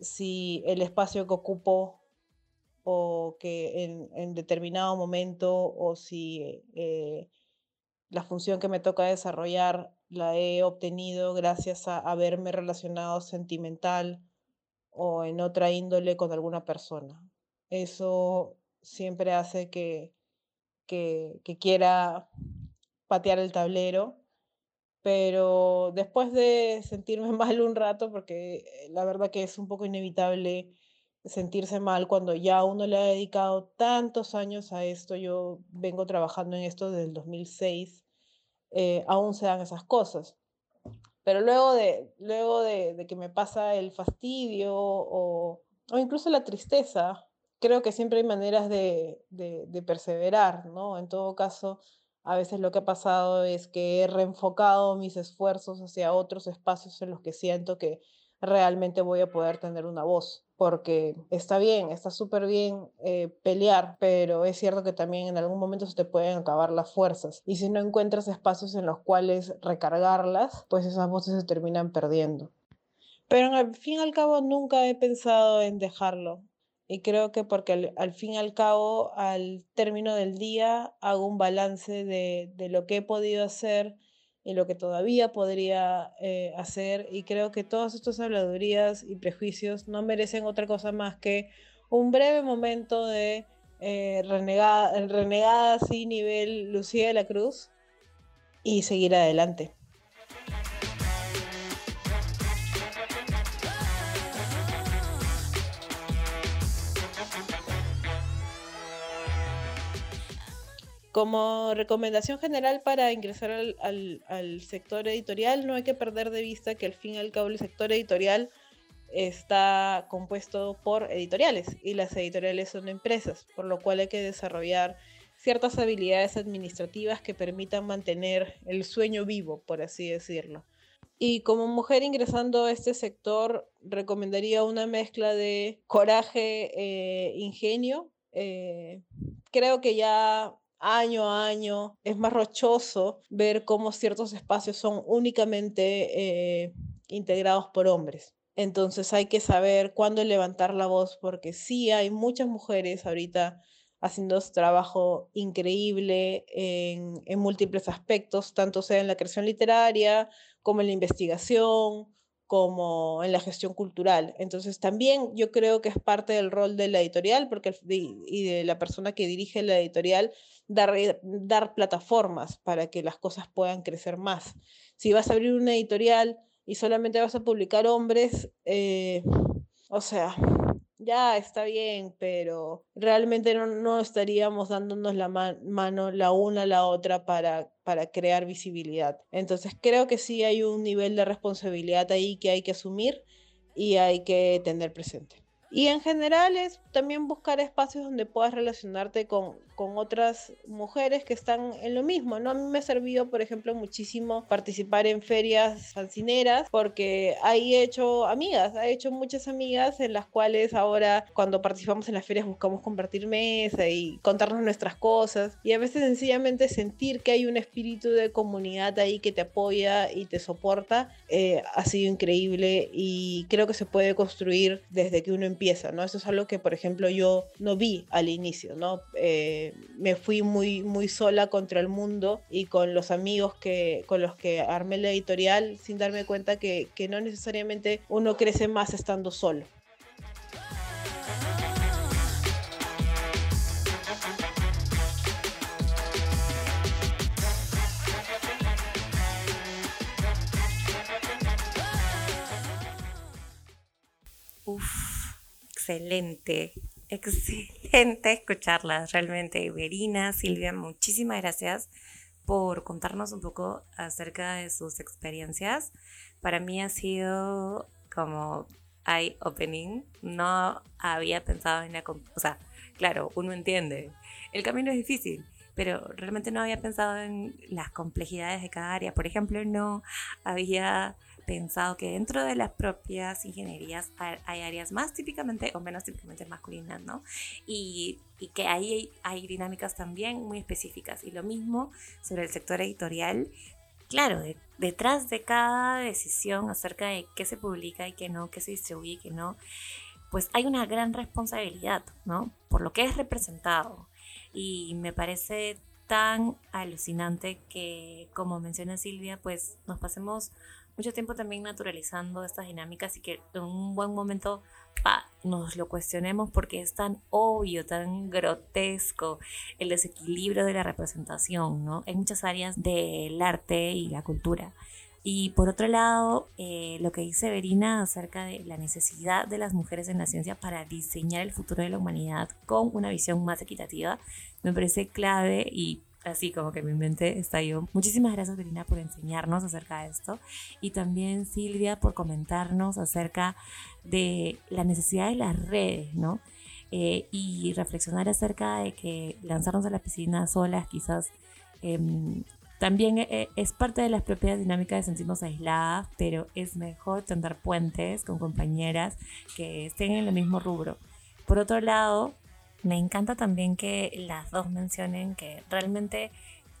[SPEAKER 6] si el espacio que ocupo o que en, en determinado momento o si eh, la función que me toca desarrollar la he obtenido gracias a haberme relacionado sentimental o en otra índole con alguna persona. Eso siempre hace que, que, que quiera patear el tablero, pero después de sentirme (laughs) mal un rato, porque la verdad que es un poco inevitable sentirse mal cuando ya uno le ha dedicado tantos años a esto, yo vengo trabajando en esto desde el 2006 eh, aún se dan esas cosas. Pero luego de, luego de, que me pasa el fastidio o, o, incluso la tristeza, creo que siempre hay maneras de, de, de perseverar, ¿no? En todo caso, a veces lo que ha pasado es que he reenfocado mis esfuerzos hacia otros espacios en los que siento que realmente voy a poder tener una voz porque está bien, está súper bien eh, pelear, pero es cierto que también en algún momento se te pueden acabar las fuerzas. Y si no encuentras espacios en los cuales recargarlas, pues esas voces se terminan perdiendo. Pero al fin y al cabo nunca he pensado en dejarlo. Y creo que porque al, al fin y al cabo, al término del día, hago un balance de, de lo que he podido hacer y lo que todavía podría eh, hacer. Y creo que todas estas habladurías y prejuicios no merecen otra cosa más que un breve momento de eh, renegada, renegada nivel Lucía de la Cruz y seguir adelante. Como recomendación general para ingresar al, al, al, sector editorial, no hay que perder de vista que al fin y al cabo el sector editorial está compuesto por editoriales y las editoriales son empresas, por lo cual hay que desarrollar ciertas habilidades administrativas que permitan mantener el sueño vivo, por así decirlo. Y como mujer ingresando a este sector, recomendaría una mezcla de coraje, eh, ingenio. Eh, creo que ya año a año es más rochoso ver cómo ciertos espacios son únicamente eh, integrados por hombres. Entonces hay que saber cuándo levantar la voz porque sí hay muchas mujeres ahorita haciendo trabajo increíble en, en múltiples aspectos, tanto sea en la creación literaria como en la investigación, como en la gestión cultural. Entonces también yo creo que es parte del rol de la editorial porque, y de la persona que dirige la editorial dar, dar plataformas para que las cosas puedan crecer más. Si vas a abrir una editorial y solamente vas a publicar hombres, eh, o sea, ya está bien, pero realmente no, no estaríamos dándonos la man mano la una a la otra para, para crear visibilidad. Entonces creo que sí hay un nivel de responsabilidad ahí que hay que asumir y hay que tener presente. Y en general es también buscar espacios donde puedas relacionarte con, con otras mujeres que están en lo mismo, ¿no? A mí me ha servido, por ejemplo, muchísimo participar en ferias fancineras porque ahí he hecho amigas, he hecho muchas amigas en las cuales ahora cuando participamos en las ferias buscamos compartir mesa y contarnos nuestras cosas y a veces sencillamente sentir que hay un espíritu de comunidad ahí que te apoya y te soporta eh, ha sido increíble y creo que se puede construir desde que uno empieza, ¿no? Eso es algo que, por ejemplo, yo no vi al inicio, ¿no? Eh, me fui muy, muy sola contra el mundo y con los amigos que, con los que armé la editorial sin darme cuenta que, que no necesariamente uno crece más estando solo.
[SPEAKER 1] Uf, excelente, excelente escucharlas, realmente. Verina, Silvia, muchísimas gracias por contarnos un poco acerca de sus experiencias. Para mí ha sido como eye opening. No había pensado en la... O sea, claro, uno entiende. El camino es difícil, pero realmente no había pensado en las complejidades de cada área. Por ejemplo, no había pensado que dentro de las propias ingenierías hay áreas más típicamente o menos típicamente masculinas, ¿no? Y, y que ahí hay, dinámicas también muy específicas. Y lo mismo sobre el sector editorial. Claro, detrás de cada decisión acerca de qué se publica y qué no, qué se distribuye y qué no, pues hay una gran responsabilidad, ¿no? Por lo que es representado. Y me parece tan alucinante que, como menciona Silvia, pues nos pasemos mucho tiempo también naturalizando estas dinámicas y que en un buen momento nos lo cuestionemos porque es tan obvio, tan grotesco el desequilibrio de la representación, ¿no? En muchas áreas del arte y la cultura. Y por otro lado, eh, lo que dice Verina acerca de la necesidad de las mujeres en la ciencia para diseñar el futuro de la humanidad con una visión más equitativa, me parece clave y así como que mi mente estalló. Muchísimas gracias, Verina, por enseñarnos acerca de esto. Y también Silvia por comentarnos acerca de la necesidad de las redes, ¿no? Eh, y reflexionar acerca de que lanzarnos a la piscina solas quizás em, también eh, es parte de las propias dinámicas de sentirnos aisladas, pero es mejor tender puentes con compañeras que estén en el mismo rubro. Por otro lado, me encanta también que las dos mencionen que realmente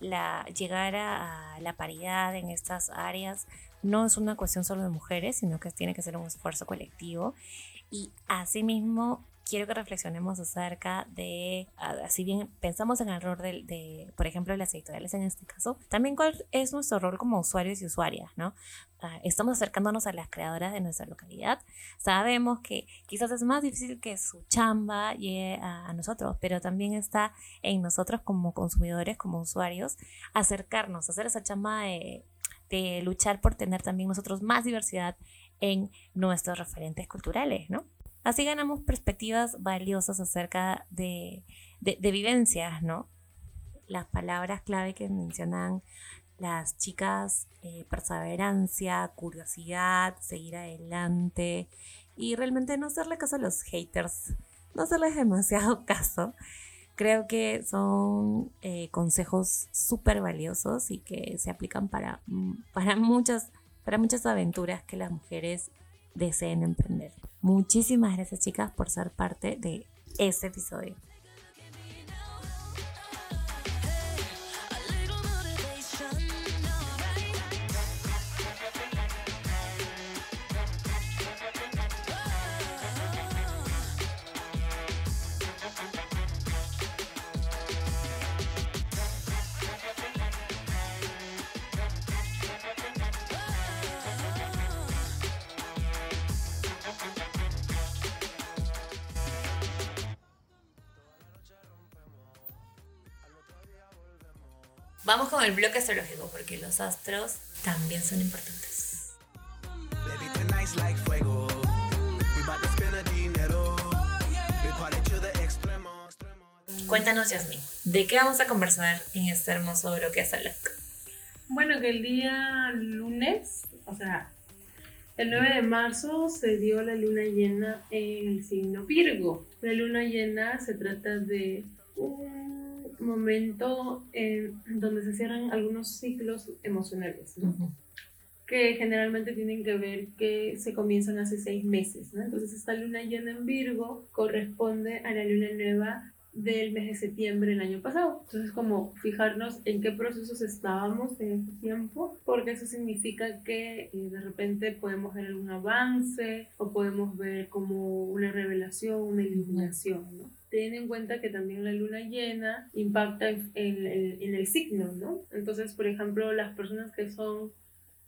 [SPEAKER 1] la, llegar a, la paridad en estas áreas no es una cuestión solo de mujeres, sino que tiene que ser un esfuerzo colectivo. Y asimismo, quiero que reflexionemos acerca de, si bien pensamos en el rol de, de, por ejemplo, las editoriales en este caso, también cuál es nuestro rol como usuarios y usuarias, ¿no? Ah, estamos acercándonos a las creadoras de nuestra localidad. Sabemos que quizás es más difícil que su chamba llegue a, nosotros, pero también está en nosotros como consumidores, como usuarios, acercarnos, hacer esa chamba de, de luchar por tener también nosotros más diversidad en nuestros referentes culturales, ¿no? Así ganamos perspectivas valiosas acerca de, de, vivencias, ¿no? Las palabras clave que mencionan las chicas, eh, perseverancia, curiosidad, seguir adelante y realmente no hacerle caso a los haters, no hacerles demasiado (laughs) caso. Creo que son eh, consejos súper valiosos y que se aplican para, mm, para, muchas, para muchas aventuras que las mujeres deseen emprender. Muchísimas gracias chicas por ser parte de este episodio. El bloque astrológico porque los astros también son importantes. Cuéntanos, Yasmin, ¿de qué vamos a conversar en este hermoso bloque astrológico?
[SPEAKER 2] Bueno, que el día lunes, o sea, El 9 de marzo se dio la luna llena en el signo Virgo. La luna llena se trata de un momento en donde se cierran algunos ciclos emocionales, ¿no? que generalmente tienen que ver que se comienzan hace seis meses. ¿no? Entonces esta luna llena en Virgo corresponde a la luna nueva del mes de septiembre del año pasado. Entonces, como fijarnos en qué procesos estábamos en ese tiempo, porque eso significa que eh, de repente podemos ver algún avance o podemos ver como una revelación, una iluminación, ¿no? Teniendo en cuenta que también la luna llena impacta en, en- en el signo, ¿no? Entonces, por ejemplo, las personas que son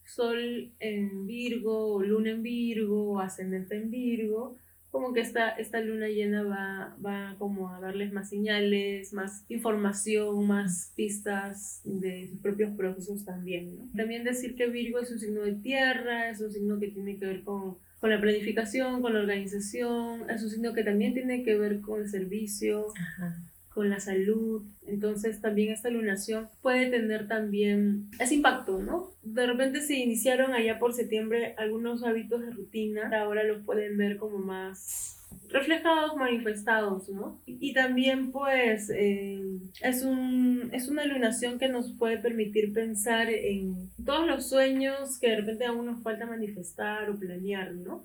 [SPEAKER 2] Sol en Virgo, o Luna en Virgo, o Ascendente en Virgo, como que esta, esta luna llena va, va como a darles más señales, más información, más pistas de sus propios procesos también. ¿no? También decir que Virgo es un signo de tierra, es un signo que tiene que ver con, con la planificación, con la organización, es un signo que también tiene que ver con el servicio,
[SPEAKER 1] Ajá.
[SPEAKER 2] Con la salud. Entonces también esta lunación puede tener también ese impacto, ¿no? De repente se iniciaron allá por septiembre algunos hábitos de rutina, ahora los pueden ver como más reflejados, manifestados, ¿no? Y, también pues eh, es, un, es una lunación que nos puede permitir pensar en todos los sueños que de repente aún nos falta manifestar o planear, ¿no?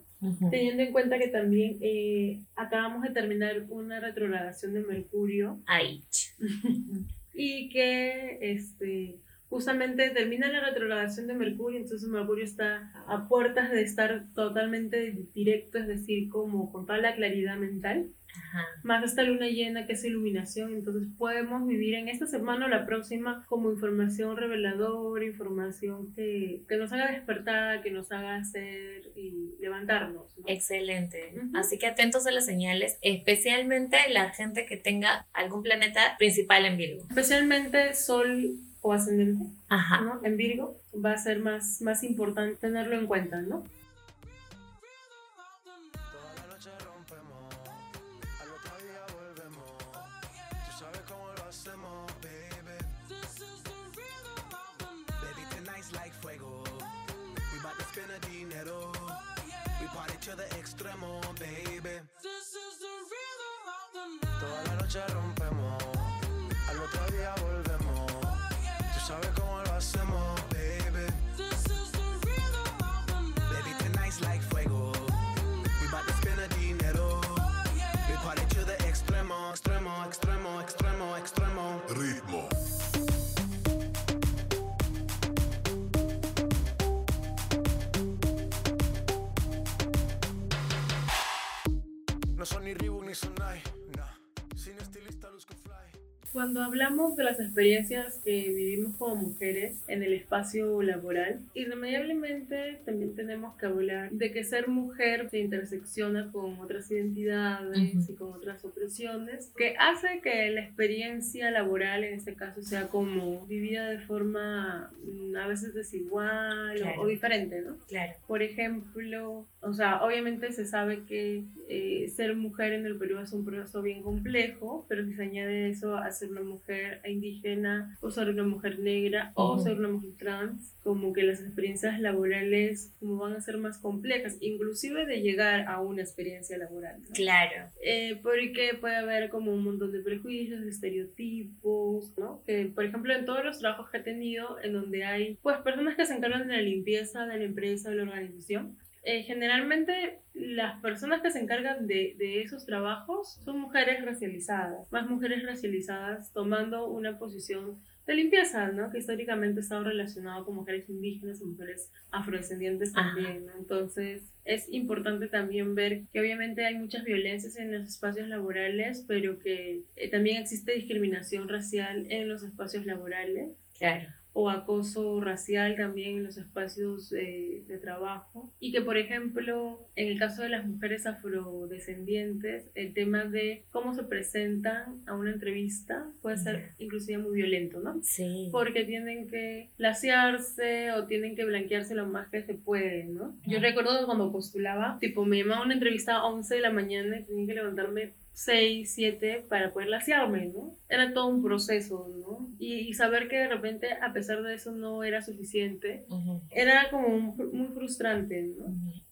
[SPEAKER 2] Teniendo en cuenta que también eh, acabamos de terminar una retrogradación de Mercurio
[SPEAKER 1] Ay. (laughs)
[SPEAKER 2] y que este, justamente termina la retrogradación de Mercurio, entonces Mercurio está a puertas de estar totalmente directo, es decir, como con toda la claridad mental,
[SPEAKER 1] Ajá.
[SPEAKER 2] más esta luna llena que es iluminación, entonces podemos vivir en esta semana o la próxima como información reveladora, información que, que nos haga despertar, que nos haga hacer y levantarnos. ¿no?
[SPEAKER 1] Excelente. Así que atentos a las señales, especialmente la gente que tenga algún planeta principal en Virgo.
[SPEAKER 2] Especialmente Sol o ascendente.
[SPEAKER 1] Ajá.
[SPEAKER 2] ¿no? en Virgo, va a ser más, más importante tenerlo en cuenta, ¿no?
[SPEAKER 4] Toda la noche rompemos, al otro día volvemos. Tú sabes cómo lo hacemos,
[SPEAKER 2] Cuando hablamos de las experiencias que vivimos como mujeres en el espacio laboral, irremediablemente también tenemos que hablar de que ser mujer se intersecciona con otras identidades
[SPEAKER 1] Ujú.
[SPEAKER 2] y con otras opresiones, que hace que la experiencia laboral en este caso sea como vivida de forma mm, a veces desigual o-
[SPEAKER 1] Claro.
[SPEAKER 2] o diferente, ¿no?
[SPEAKER 1] Claro.
[SPEAKER 2] Por ejemplo, o sea, obviamente se sabe que eh, ser mujer en el Perú es un proceso bien complejo, pero si se añade eso a ser una mujer indígena o ser una mujer negra o ser una mujer trans, como que las experiencias laborales como van a ser más complejas, inclusive de llegar a una experiencia laboral. ¿no?
[SPEAKER 1] Claro.
[SPEAKER 2] Eh, porque puede haber como un montón de prejuicios, de estereotipos, ¿no? Que, por ejemplo, en todos los trabajos que he tenido, en donde hay, pues, personas que se encargan de la limpieza de la empresa, de la organización, eh, generalmente las personas que se encargan de, de esos trabajos son mujeres racializadas, más mujeres racializadas tomando una posición de limpieza, ¿no? Que históricamente ha estado relacionado con mujeres indígenas y mujeres afrodescendientes también, ¿no? Entonces, es importante también ver que obviamente hay muchas violencias en los espacios laborales, pero que eh, también existe discriminación racial en los espacios laborales
[SPEAKER 1] Claro.
[SPEAKER 2] O acoso racial también en los espacios eh, de trabajo. Y que, por ejemplo, en el caso de las mujeres afrodescendientes, el tema de cómo se presentan a una entrevista puede ser inclusive muy violento, ¿no?
[SPEAKER 1] Sí.
[SPEAKER 2] Porque tienen que lasearse o tienen que blanquearse lo más que se puede, ¿no? Yo recuerdo que cuando postulaba, tipo, me llamaba a una entrevista a 11 de la mañana y tenía que levantarme 6, 7 para poder lasearme, ¿no? Era todo un proceso, ¿no? y, y saber que de repente, a pesar de eso, no era suficiente, era como un- muy frustrante, ¿no?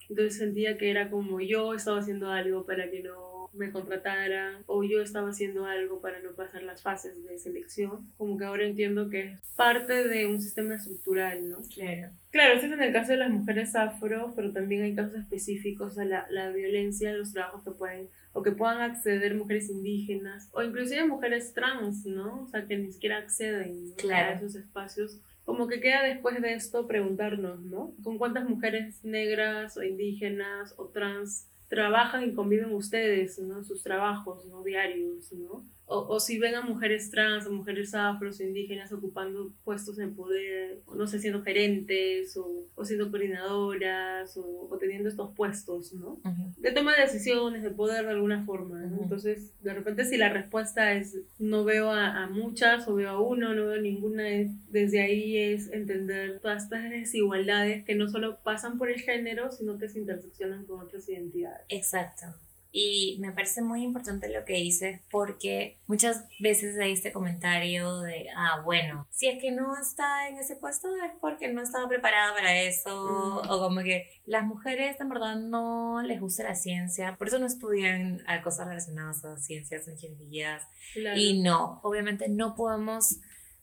[SPEAKER 2] Entonces sentía que era como yo estaba haciendo algo para que no me contrataran o yo estaba haciendo algo para no pasar las fases de selección. Como que ahora entiendo que es parte de un sistema estructural, ¿no?
[SPEAKER 1] Claro.
[SPEAKER 2] Claro, eso es en el caso de las mujeres afro, pero también hay casos específicos a la, la violencia, los trabajos que pueden o que puedan acceder mujeres indígenas o inclusive mujeres trans, ¿no? O sea, que ni siquiera acceden ¿no?
[SPEAKER 1] Claro.
[SPEAKER 2] a esos espacios. Como que queda después de esto preguntarnos, ¿no? ¿Con cuántas mujeres negras o indígenas o trans trabajan y conviven ustedes, ¿no? Sus trabajos, ¿no? Diarios, ¿no? O, o si ven a mujeres trans o mujeres afros o indígenas ocupando puestos en poder, o no sé, siendo gerentes o, o siendo coordinadoras o, o teniendo estos puestos, ¿no? De toma de decisiones, de poder de alguna forma. Entonces, de repente si la respuesta es no veo a, a muchas o veo a uno, no veo ninguna, es- desde ahí es entender todas estas desigualdades que no solo pasan por el género, sino que se interseccionan con otras identidades.
[SPEAKER 1] Exacto. Y me parece muy importante lo que dices porque muchas veces hay este comentario de, ah, bueno, si es que no está en ese puesto es porque no estaba preparada para eso,
[SPEAKER 2] Mm.
[SPEAKER 1] o como que las mujeres en verdad no les gusta la ciencia, por eso no estudian a cosas relacionadas a ciencias, ingenierías,
[SPEAKER 2] Claro.
[SPEAKER 1] y no, obviamente no podemos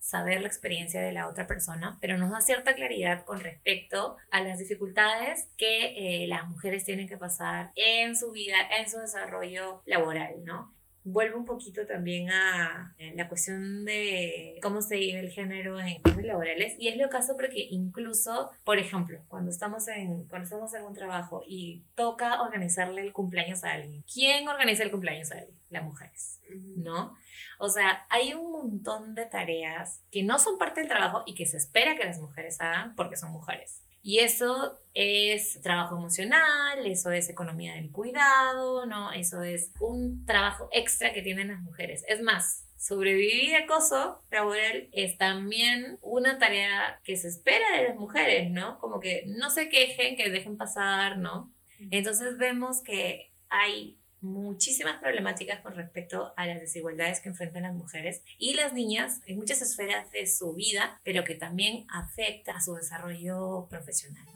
[SPEAKER 1] saber la experiencia de la otra persona, pero nos da cierta claridad con respecto a las dificultades que eh, las mujeres tienen que pasar en su vida, en su desarrollo laboral, ¿no? Vuelvo un poquito también a la cuestión de cómo se vive el género en casos laborales y es lo caso porque incluso, por ejemplo, cuando estamos en cuando estamos en un trabajo y toca organizarle el cumpleaños a alguien, ¿quién organiza el cumpleaños a alguien? Las mujeres. ¿no? O sea, hay un montón de tareas que no son parte del trabajo y que se espera que las mujeres hagan porque son mujeres. Y eso es trabajo emocional, eso es economía del cuidado, ¿no? Eso es un trabajo extra que tienen las mujeres. Es más, sobrevivir acoso laboral es también una tarea que se espera de las mujeres, ¿no? Como que no se quejen, que dejen pasar, ¿no? Entonces vemos que hay muchísimas problemáticas con respecto a las desigualdades que enfrentan las mujeres y las niñas en muchas esferas de su vida, pero que también afecta a su desarrollo profesional.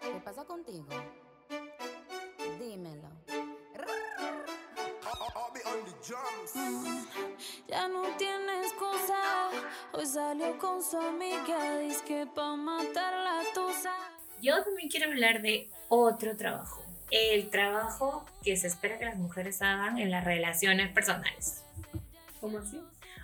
[SPEAKER 3] ¿Qué pasa contigo? Dímelo. Ya no tiene excusa. Hoy salió con su amiga. Dice que pa' matar la tusa.
[SPEAKER 1] Yo también quiero hablar de otro trabajo, el trabajo que se espera que las mujeres hagan en las relaciones personales.
[SPEAKER 2] ¿Cómo así?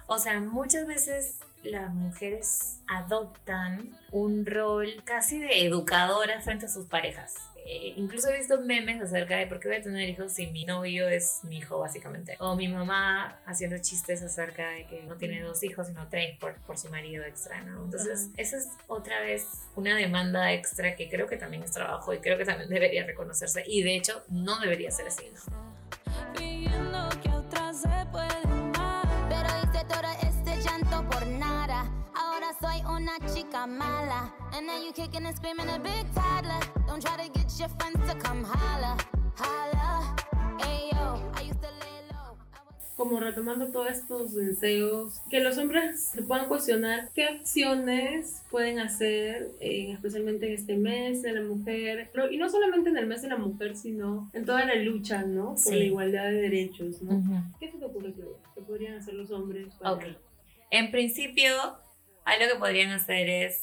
[SPEAKER 1] O sea, muchas veces las mujeres adoptan un rol casi de educadora frente a sus parejas. Eh, incluso he visto memes acerca de por qué voy a tener hijos si mi novio es mi hijo, básicamente. O mi mamá haciendo chistes acerca de que no tiene dos hijos, sino tres por, por su marido extra, ¿no? Entonces, esa es otra vez una demanda extra que creo que también es trabajo y creo que también debería reconocerse. Y de hecho, no debería ser así, ¿no?
[SPEAKER 3] Pidiendo que otras se pueden más. Pero hice todo este llanto por nada. Soy una chica mala. And now you kicking and screaming a big toddler. Don't try to get your friends to come holla. Holla. Ayo, I used to lay low.
[SPEAKER 2] Como retomando todos estos deseos, que los hombres se puedan cuestionar qué acciones pueden hacer, eh, especialmente en este mes de la mujer, pero- y no solamente en el mes de la mujer, sino en toda la lucha, ¿no? Por
[SPEAKER 1] Sí.
[SPEAKER 2] la igualdad de derechos, ¿no?
[SPEAKER 1] Ujú.
[SPEAKER 2] ¿Qué se te ocurre que, que podrían hacer los hombres para...
[SPEAKER 1] Ok. En principio, algo que podrían hacer es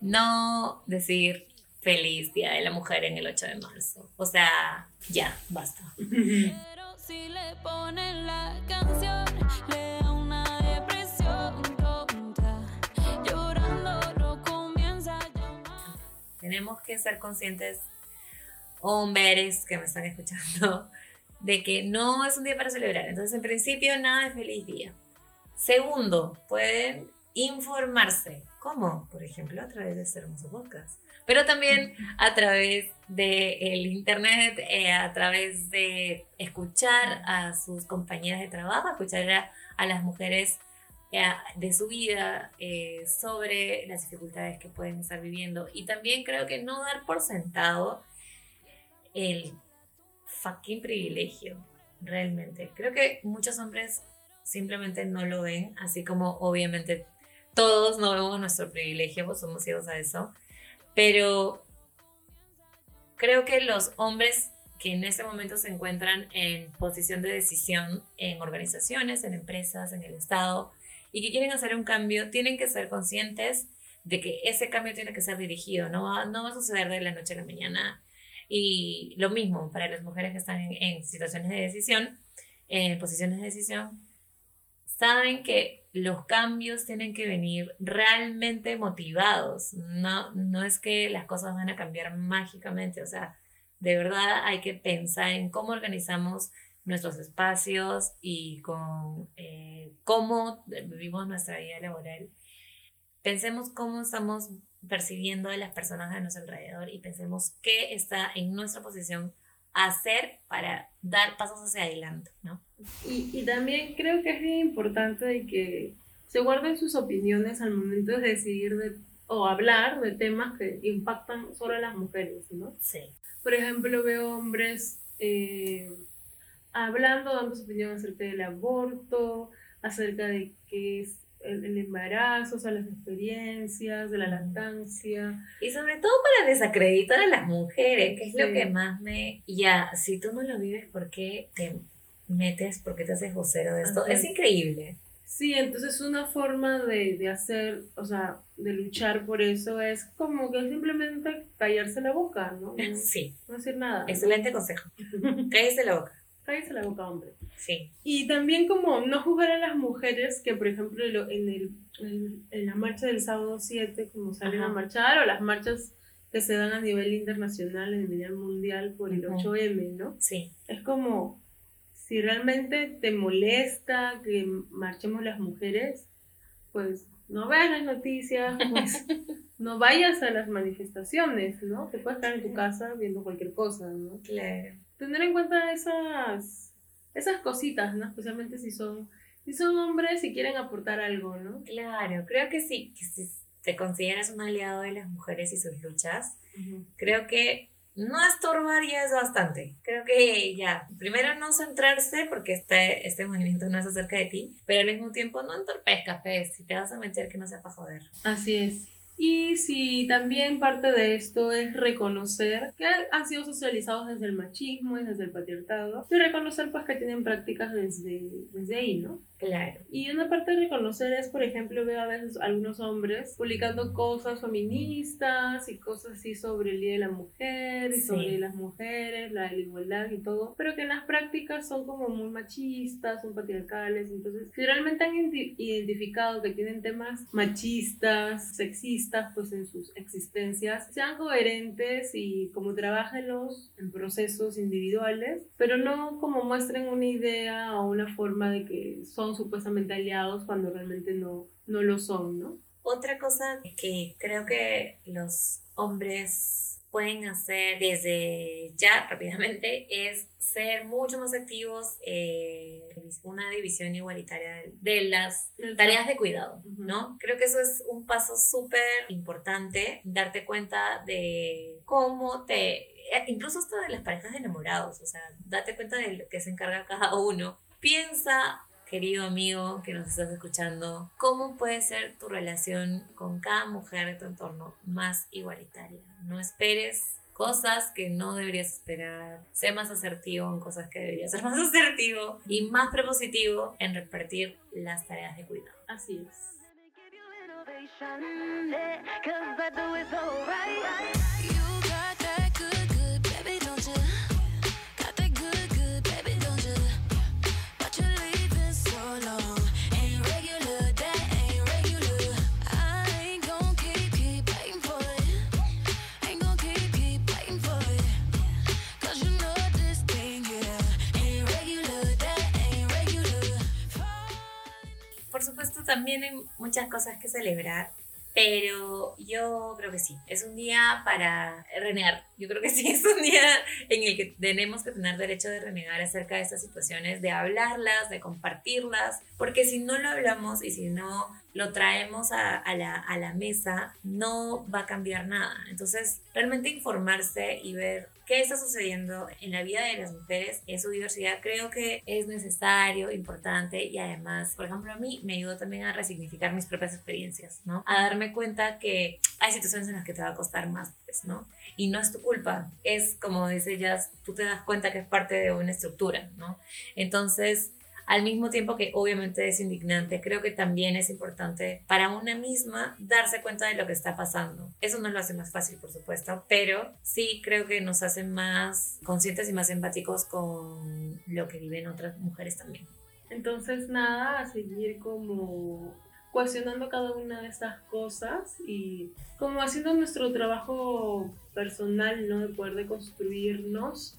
[SPEAKER 1] no decir feliz Día de la Mujer en el 8 de marzo. O sea, ya, basta.
[SPEAKER 3] Pero si le ponen la canción, le da una depresión tonta. Llorando no comienza a llamar.
[SPEAKER 1] Tenemos que ser conscientes, hombres que me están escuchando, de que no es un día para celebrar. Entonces, en principio, nada de feliz día. Segundo, pueden informarse. ¿Cómo? Por ejemplo, a través de este hermoso podcast. Pero también a través del internet, eh, a través de escuchar a sus compañeras de trabajo, escuchar a, a las mujeres eh, de su vida eh, sobre las dificultades que pueden estar viviendo. Y también creo que no dar por sentado el fucking privilegio, realmente. Creo que muchos hombres simplemente no lo ven, así como obviamente todos no vemos nuestro privilegio, pues somos ciegos a eso, pero creo que los hombres que en este momento se encuentran en posición de decisión en organizaciones, en empresas, en el Estado, y que quieren hacer un cambio, tienen que ser conscientes de que ese cambio tiene que ser dirigido, no va, no va a suceder de la noche a la mañana. Y lo mismo para las mujeres que están en, en situaciones de decisión, en posiciones de decisión, saben que los cambios tienen que venir realmente motivados. No, no es que las cosas van a cambiar mágicamente. O sea, de verdad hay que pensar en cómo organizamos nuestros espacios y con eh, cómo vivimos nuestra vida laboral. Pensemos cómo estamos percibiendo a las personas a nuestro alrededor y pensemos qué está en nuestra posición hacer para dar pasos hacia adelante, ¿no?
[SPEAKER 2] Y, y también creo que es bien importante de que se guarden sus opiniones al momento de decidir de, o hablar de temas que impactan solo a las mujeres, ¿no?
[SPEAKER 1] Sí.
[SPEAKER 2] Por ejemplo, veo hombres eh, hablando, dando su opinión acerca del aborto, acerca de qué es el, el embarazo, o sea, las experiencias, de la lactancia.
[SPEAKER 1] Y sobre todo para desacreditar a las mujeres, que es lo
[SPEAKER 2] Sí.
[SPEAKER 1] que más me... Ya, si tú no lo vives, ¿por qué te metes, por qué te haces vocero de esto?
[SPEAKER 2] Ajá.
[SPEAKER 1] Es increíble.
[SPEAKER 2] Sí, entonces una forma de, de hacer, o sea, de luchar por eso es como que simplemente callarse la boca, ¿no? No, (laughs)
[SPEAKER 1] Sí,
[SPEAKER 2] no decir nada. ¿no?
[SPEAKER 1] excelente consejo. (laughs) Cállese la boca.
[SPEAKER 2] Cállese la boca, hombre.
[SPEAKER 1] Sí.
[SPEAKER 2] Y también como no juzgar a las mujeres que, por ejemplo, lo- en, el, en, en la marcha del sábado 7, como salen
[SPEAKER 1] Ajá.
[SPEAKER 2] a marchar, o las marchas que se dan a nivel internacional, a nivel mundial por el
[SPEAKER 1] Ujú.
[SPEAKER 2] 8M, ¿no?
[SPEAKER 1] Sí.
[SPEAKER 2] Es como, si realmente te molesta que marchemos las mujeres, pues no veas las noticias, pues (laughs) no vayas a las manifestaciones, ¿no? Te puedes quedar en tu casa viendo cualquier cosa, ¿no?
[SPEAKER 1] Claro.
[SPEAKER 2] Tener en cuenta esas, esas cositas, ¿no? Especialmente si son, si son hombres y quieren aportar algo, ¿no?
[SPEAKER 1] Claro, creo que sí, que si te consideras un aliado de las mujeres y sus luchas, creo que no estorbar ya es bastante. Creo que ya, primero no centrarse porque este, este movimiento no es acerca de ti, pero al mismo tiempo no entorpezcas, pues, si te vas a meter que no sea para joder.
[SPEAKER 2] Así es. Y si también parte de esto es reconocer que han sido socializados desde el machismo y desde el patriarcado, y reconocer pues que tienen prácticas desde, desde ahí, ¿no?
[SPEAKER 1] Claro.
[SPEAKER 2] Y una parte de reconocer es, por ejemplo, veo a veces algunos hombres publicando cosas feministas y cosas así sobre el Día de la Mujer y
[SPEAKER 1] Sí.
[SPEAKER 2] sobre las mujeres, la, la igualdad y todo, pero que en las prácticas son como muy machistas, son patriarcales. Entonces, si realmente han identi- identificado que tienen temas machistas, sexistas, pues en sus existencias, sean coherentes y como trabajenlos en procesos individuales, pero no como muestren una idea o una forma de que son supuestamente aliados cuando realmente no, no lo son, ¿no?
[SPEAKER 1] Otra cosa que creo que los hombres pueden hacer desde ya rápidamente es ser mucho más activos en una división igualitaria de- las tareas de cuidado. ¿no? Creo que eso es un paso súper importante, darte cuenta de cómo te, incluso hasta de las parejas de enamorados, o sea, date cuenta de lo que se encarga cada uno. Piensa, querido amigo que nos estás escuchando, cómo puede ser tu relación con cada mujer de tu entorno más igualitaria. No esperes cosas que no deberías esperar. Sé más asertivo en cosas que deberías ser más (laughs) asertivo y más prepositivo en repartir las tareas de cuidado.
[SPEAKER 2] Así es.
[SPEAKER 1] También hay muchas cosas que celebrar, pero yo creo que sí, es un día para renegar. Yo creo que sí, (laughs) es un día en el que tenemos que tener derecho de renegar acerca de estas situaciones, de hablarlas, de compartirlas, porque si no lo hablamos y si no lo traemos a, la mesa, no va a cambiar nada. Entonces, realmente informarse y ver qué está sucediendo en la vida de las mujeres en su diversidad creo que es necesario, importante y además, por ejemplo, a mí me ayudó también a resignificar mis propias experiencias, ¿no? A darme cuenta que hay situaciones en las que te va a costar más, pues, ¿no? Y no es tu culpa, es como dice Jazz, tú te das cuenta que es parte de una estructura, ¿no? Entonces, al mismo tiempo que obviamente es indignante, creo que también es importante para una misma darse cuenta de lo que está pasando. Eso no lo hace más fácil, por supuesto, pero sí creo que nos hace más conscientes y más empáticos con lo que viven otras mujeres también.
[SPEAKER 2] Entonces, nada, seguir como cuestionando cada una de estas cosas y como haciendo nuestro trabajo personal, ¿no? De poder deconstruirnos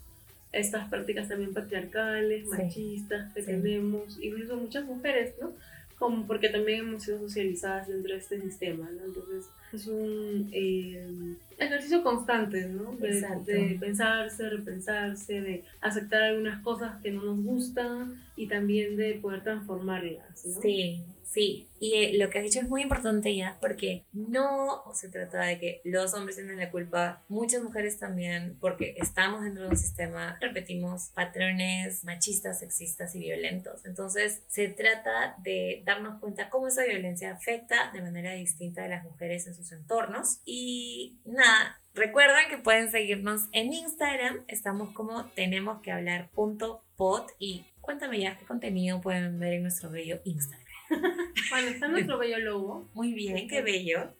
[SPEAKER 2] estas prácticas también patriarcales, machistas que tenemos, incluso muchas mujeres, ¿no? Como porque también hemos sido socializadas dentro de este sistema, ¿no? Entonces es un eh, ejercicio constante, ¿no? De, de pensarse, repensarse, de aceptar algunas cosas que no nos gustan y también de poder transformarlas, ¿no?
[SPEAKER 1] Sí, sí. Y eh, lo que has dicho es muy importante ya, porque no se trata de que los hombres tienen la culpa, muchas mujeres también, porque estamos dentro de un sistema, repetimos, patrones machistas, sexistas y violentos. Entonces, se trata de darnos cuenta cómo esa violencia afecta de manera distinta a las mujeres en sus entornos. Y nada. Recuerden que pueden seguirnos en Instagram, estamos como tenemos que hablar punto pod y cuéntame ya qué contenido pueden ver en nuestro bello Instagram. (laughs)
[SPEAKER 2] Bueno, está nuestro bello lobo.
[SPEAKER 1] Muy bien, qué bello.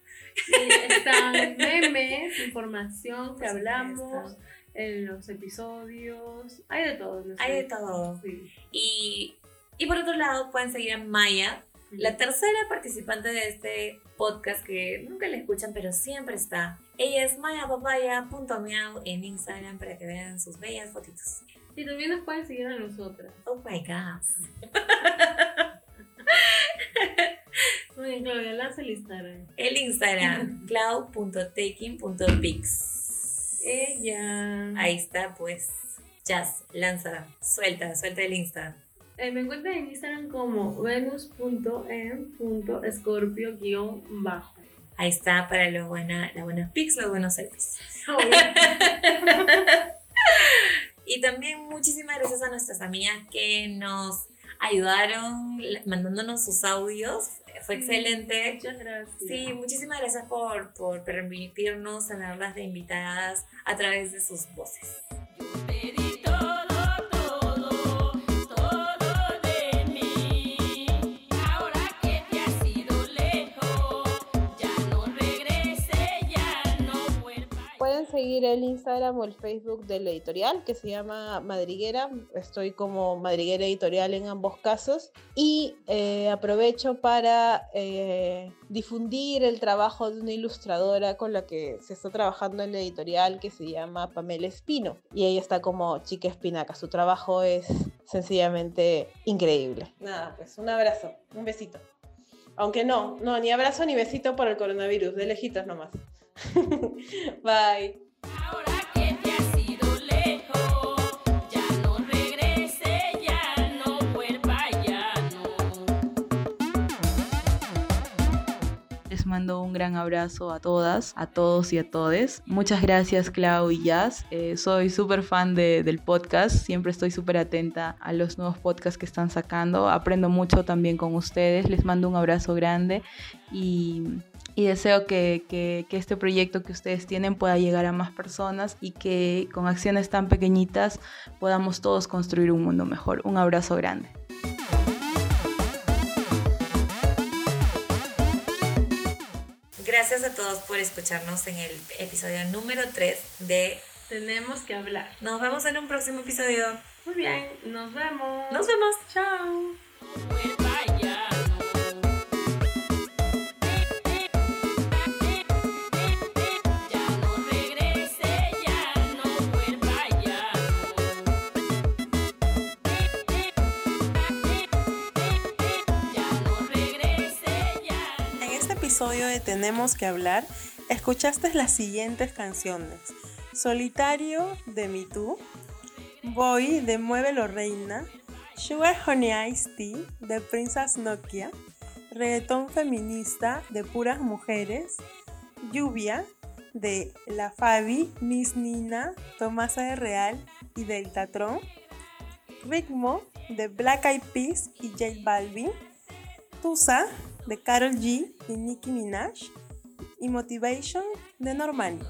[SPEAKER 2] Y están memes, información que hablamos, en los episodios. Hay de todo. en nuestro-
[SPEAKER 1] Hay de todo.
[SPEAKER 2] Sí.
[SPEAKER 1] Y, y por otro lado, pueden seguir a Maya, la tercera participante de este podcast que nunca la escuchan, pero siempre está. Ella es mayapapaya.miau en Instagram para que vean sus bellas fotitos.
[SPEAKER 2] Y también nos pueden seguir a nosotras.
[SPEAKER 1] Oh my god. (laughs)
[SPEAKER 2] Muy bien, Claudia, lanza el Instagram.
[SPEAKER 1] El Instagram, (laughs) cloud.taking.pics.
[SPEAKER 2] Ella.
[SPEAKER 1] Ahí está, pues. Jazz, lanza, suelta, suelta el Insta.
[SPEAKER 2] Eh, me encuentran en Instagram como venus.en.escorpio-bajo.
[SPEAKER 1] Ahí está para los buena, las buenas pics, los buenos selfies. (laughs) Y también muchísimas gracias a nuestras amigas que nos ayudaron mandándonos sus audios. Fue excelente.
[SPEAKER 2] Muchas gracias.
[SPEAKER 1] Sí, muchísimas gracias por, por permitirnos tenerlas de invitadas a través de sus voces.
[SPEAKER 6] Seguir el Instagram o el Facebook del editorial que se llama Madriguera. Estoy como Madriguera Editorial en ambos casos. Y eh, aprovecho para eh, difundir el trabajo de una ilustradora con la que se está trabajando en la editorial que se llama Pamela Espino. Y ella está como Chica Espinaca. Su trabajo es sencillamente increíble. Nada, pues un abrazo, un besito. Aunque no, no, ni abrazo ni besito por el coronavirus, de lejitos nomás. (laughs) Bye.
[SPEAKER 3] Ahora que te has ido lejos, ya no regrese, ya no vuelva, ya no.
[SPEAKER 5] Les mando un gran abrazo a todas, a todos y a todes. Muchas gracias Clau y Jazz. Eh, soy súper fan de- del podcast. Siempre estoy súper atenta a los nuevos podcasts que están sacando. Aprendo mucho también con ustedes. Les mando un abrazo grande y, y deseo que, que- que este proyecto que ustedes tienen pueda llegar a más personas y que con acciones tan pequeñitas podamos todos construir un mundo mejor. Un abrazo grande.
[SPEAKER 1] Gracias a todos por escucharnos en el episodio número 3 de
[SPEAKER 2] Tenemos que hablar.
[SPEAKER 1] Nos vemos en un próximo episodio.
[SPEAKER 2] Muy bien, nos vemos.
[SPEAKER 1] Nos vemos.
[SPEAKER 2] Chao.
[SPEAKER 7] Episodio de Tenemos que hablar, escuchaste las siguientes canciones. Solitario de Me Too, Boy de Muévelo Reina, Sugar Honey Ice Tea de Princess Nokia, reggaetón feminista de puras mujeres, Lluvia de La Fabi, Miss Nina, Tomasa de Real y Deltatron, Ritmo de Black Eyed Peas y J Balvin, Tusa de Carol G y Nicki Minaj y Motivation de Normani.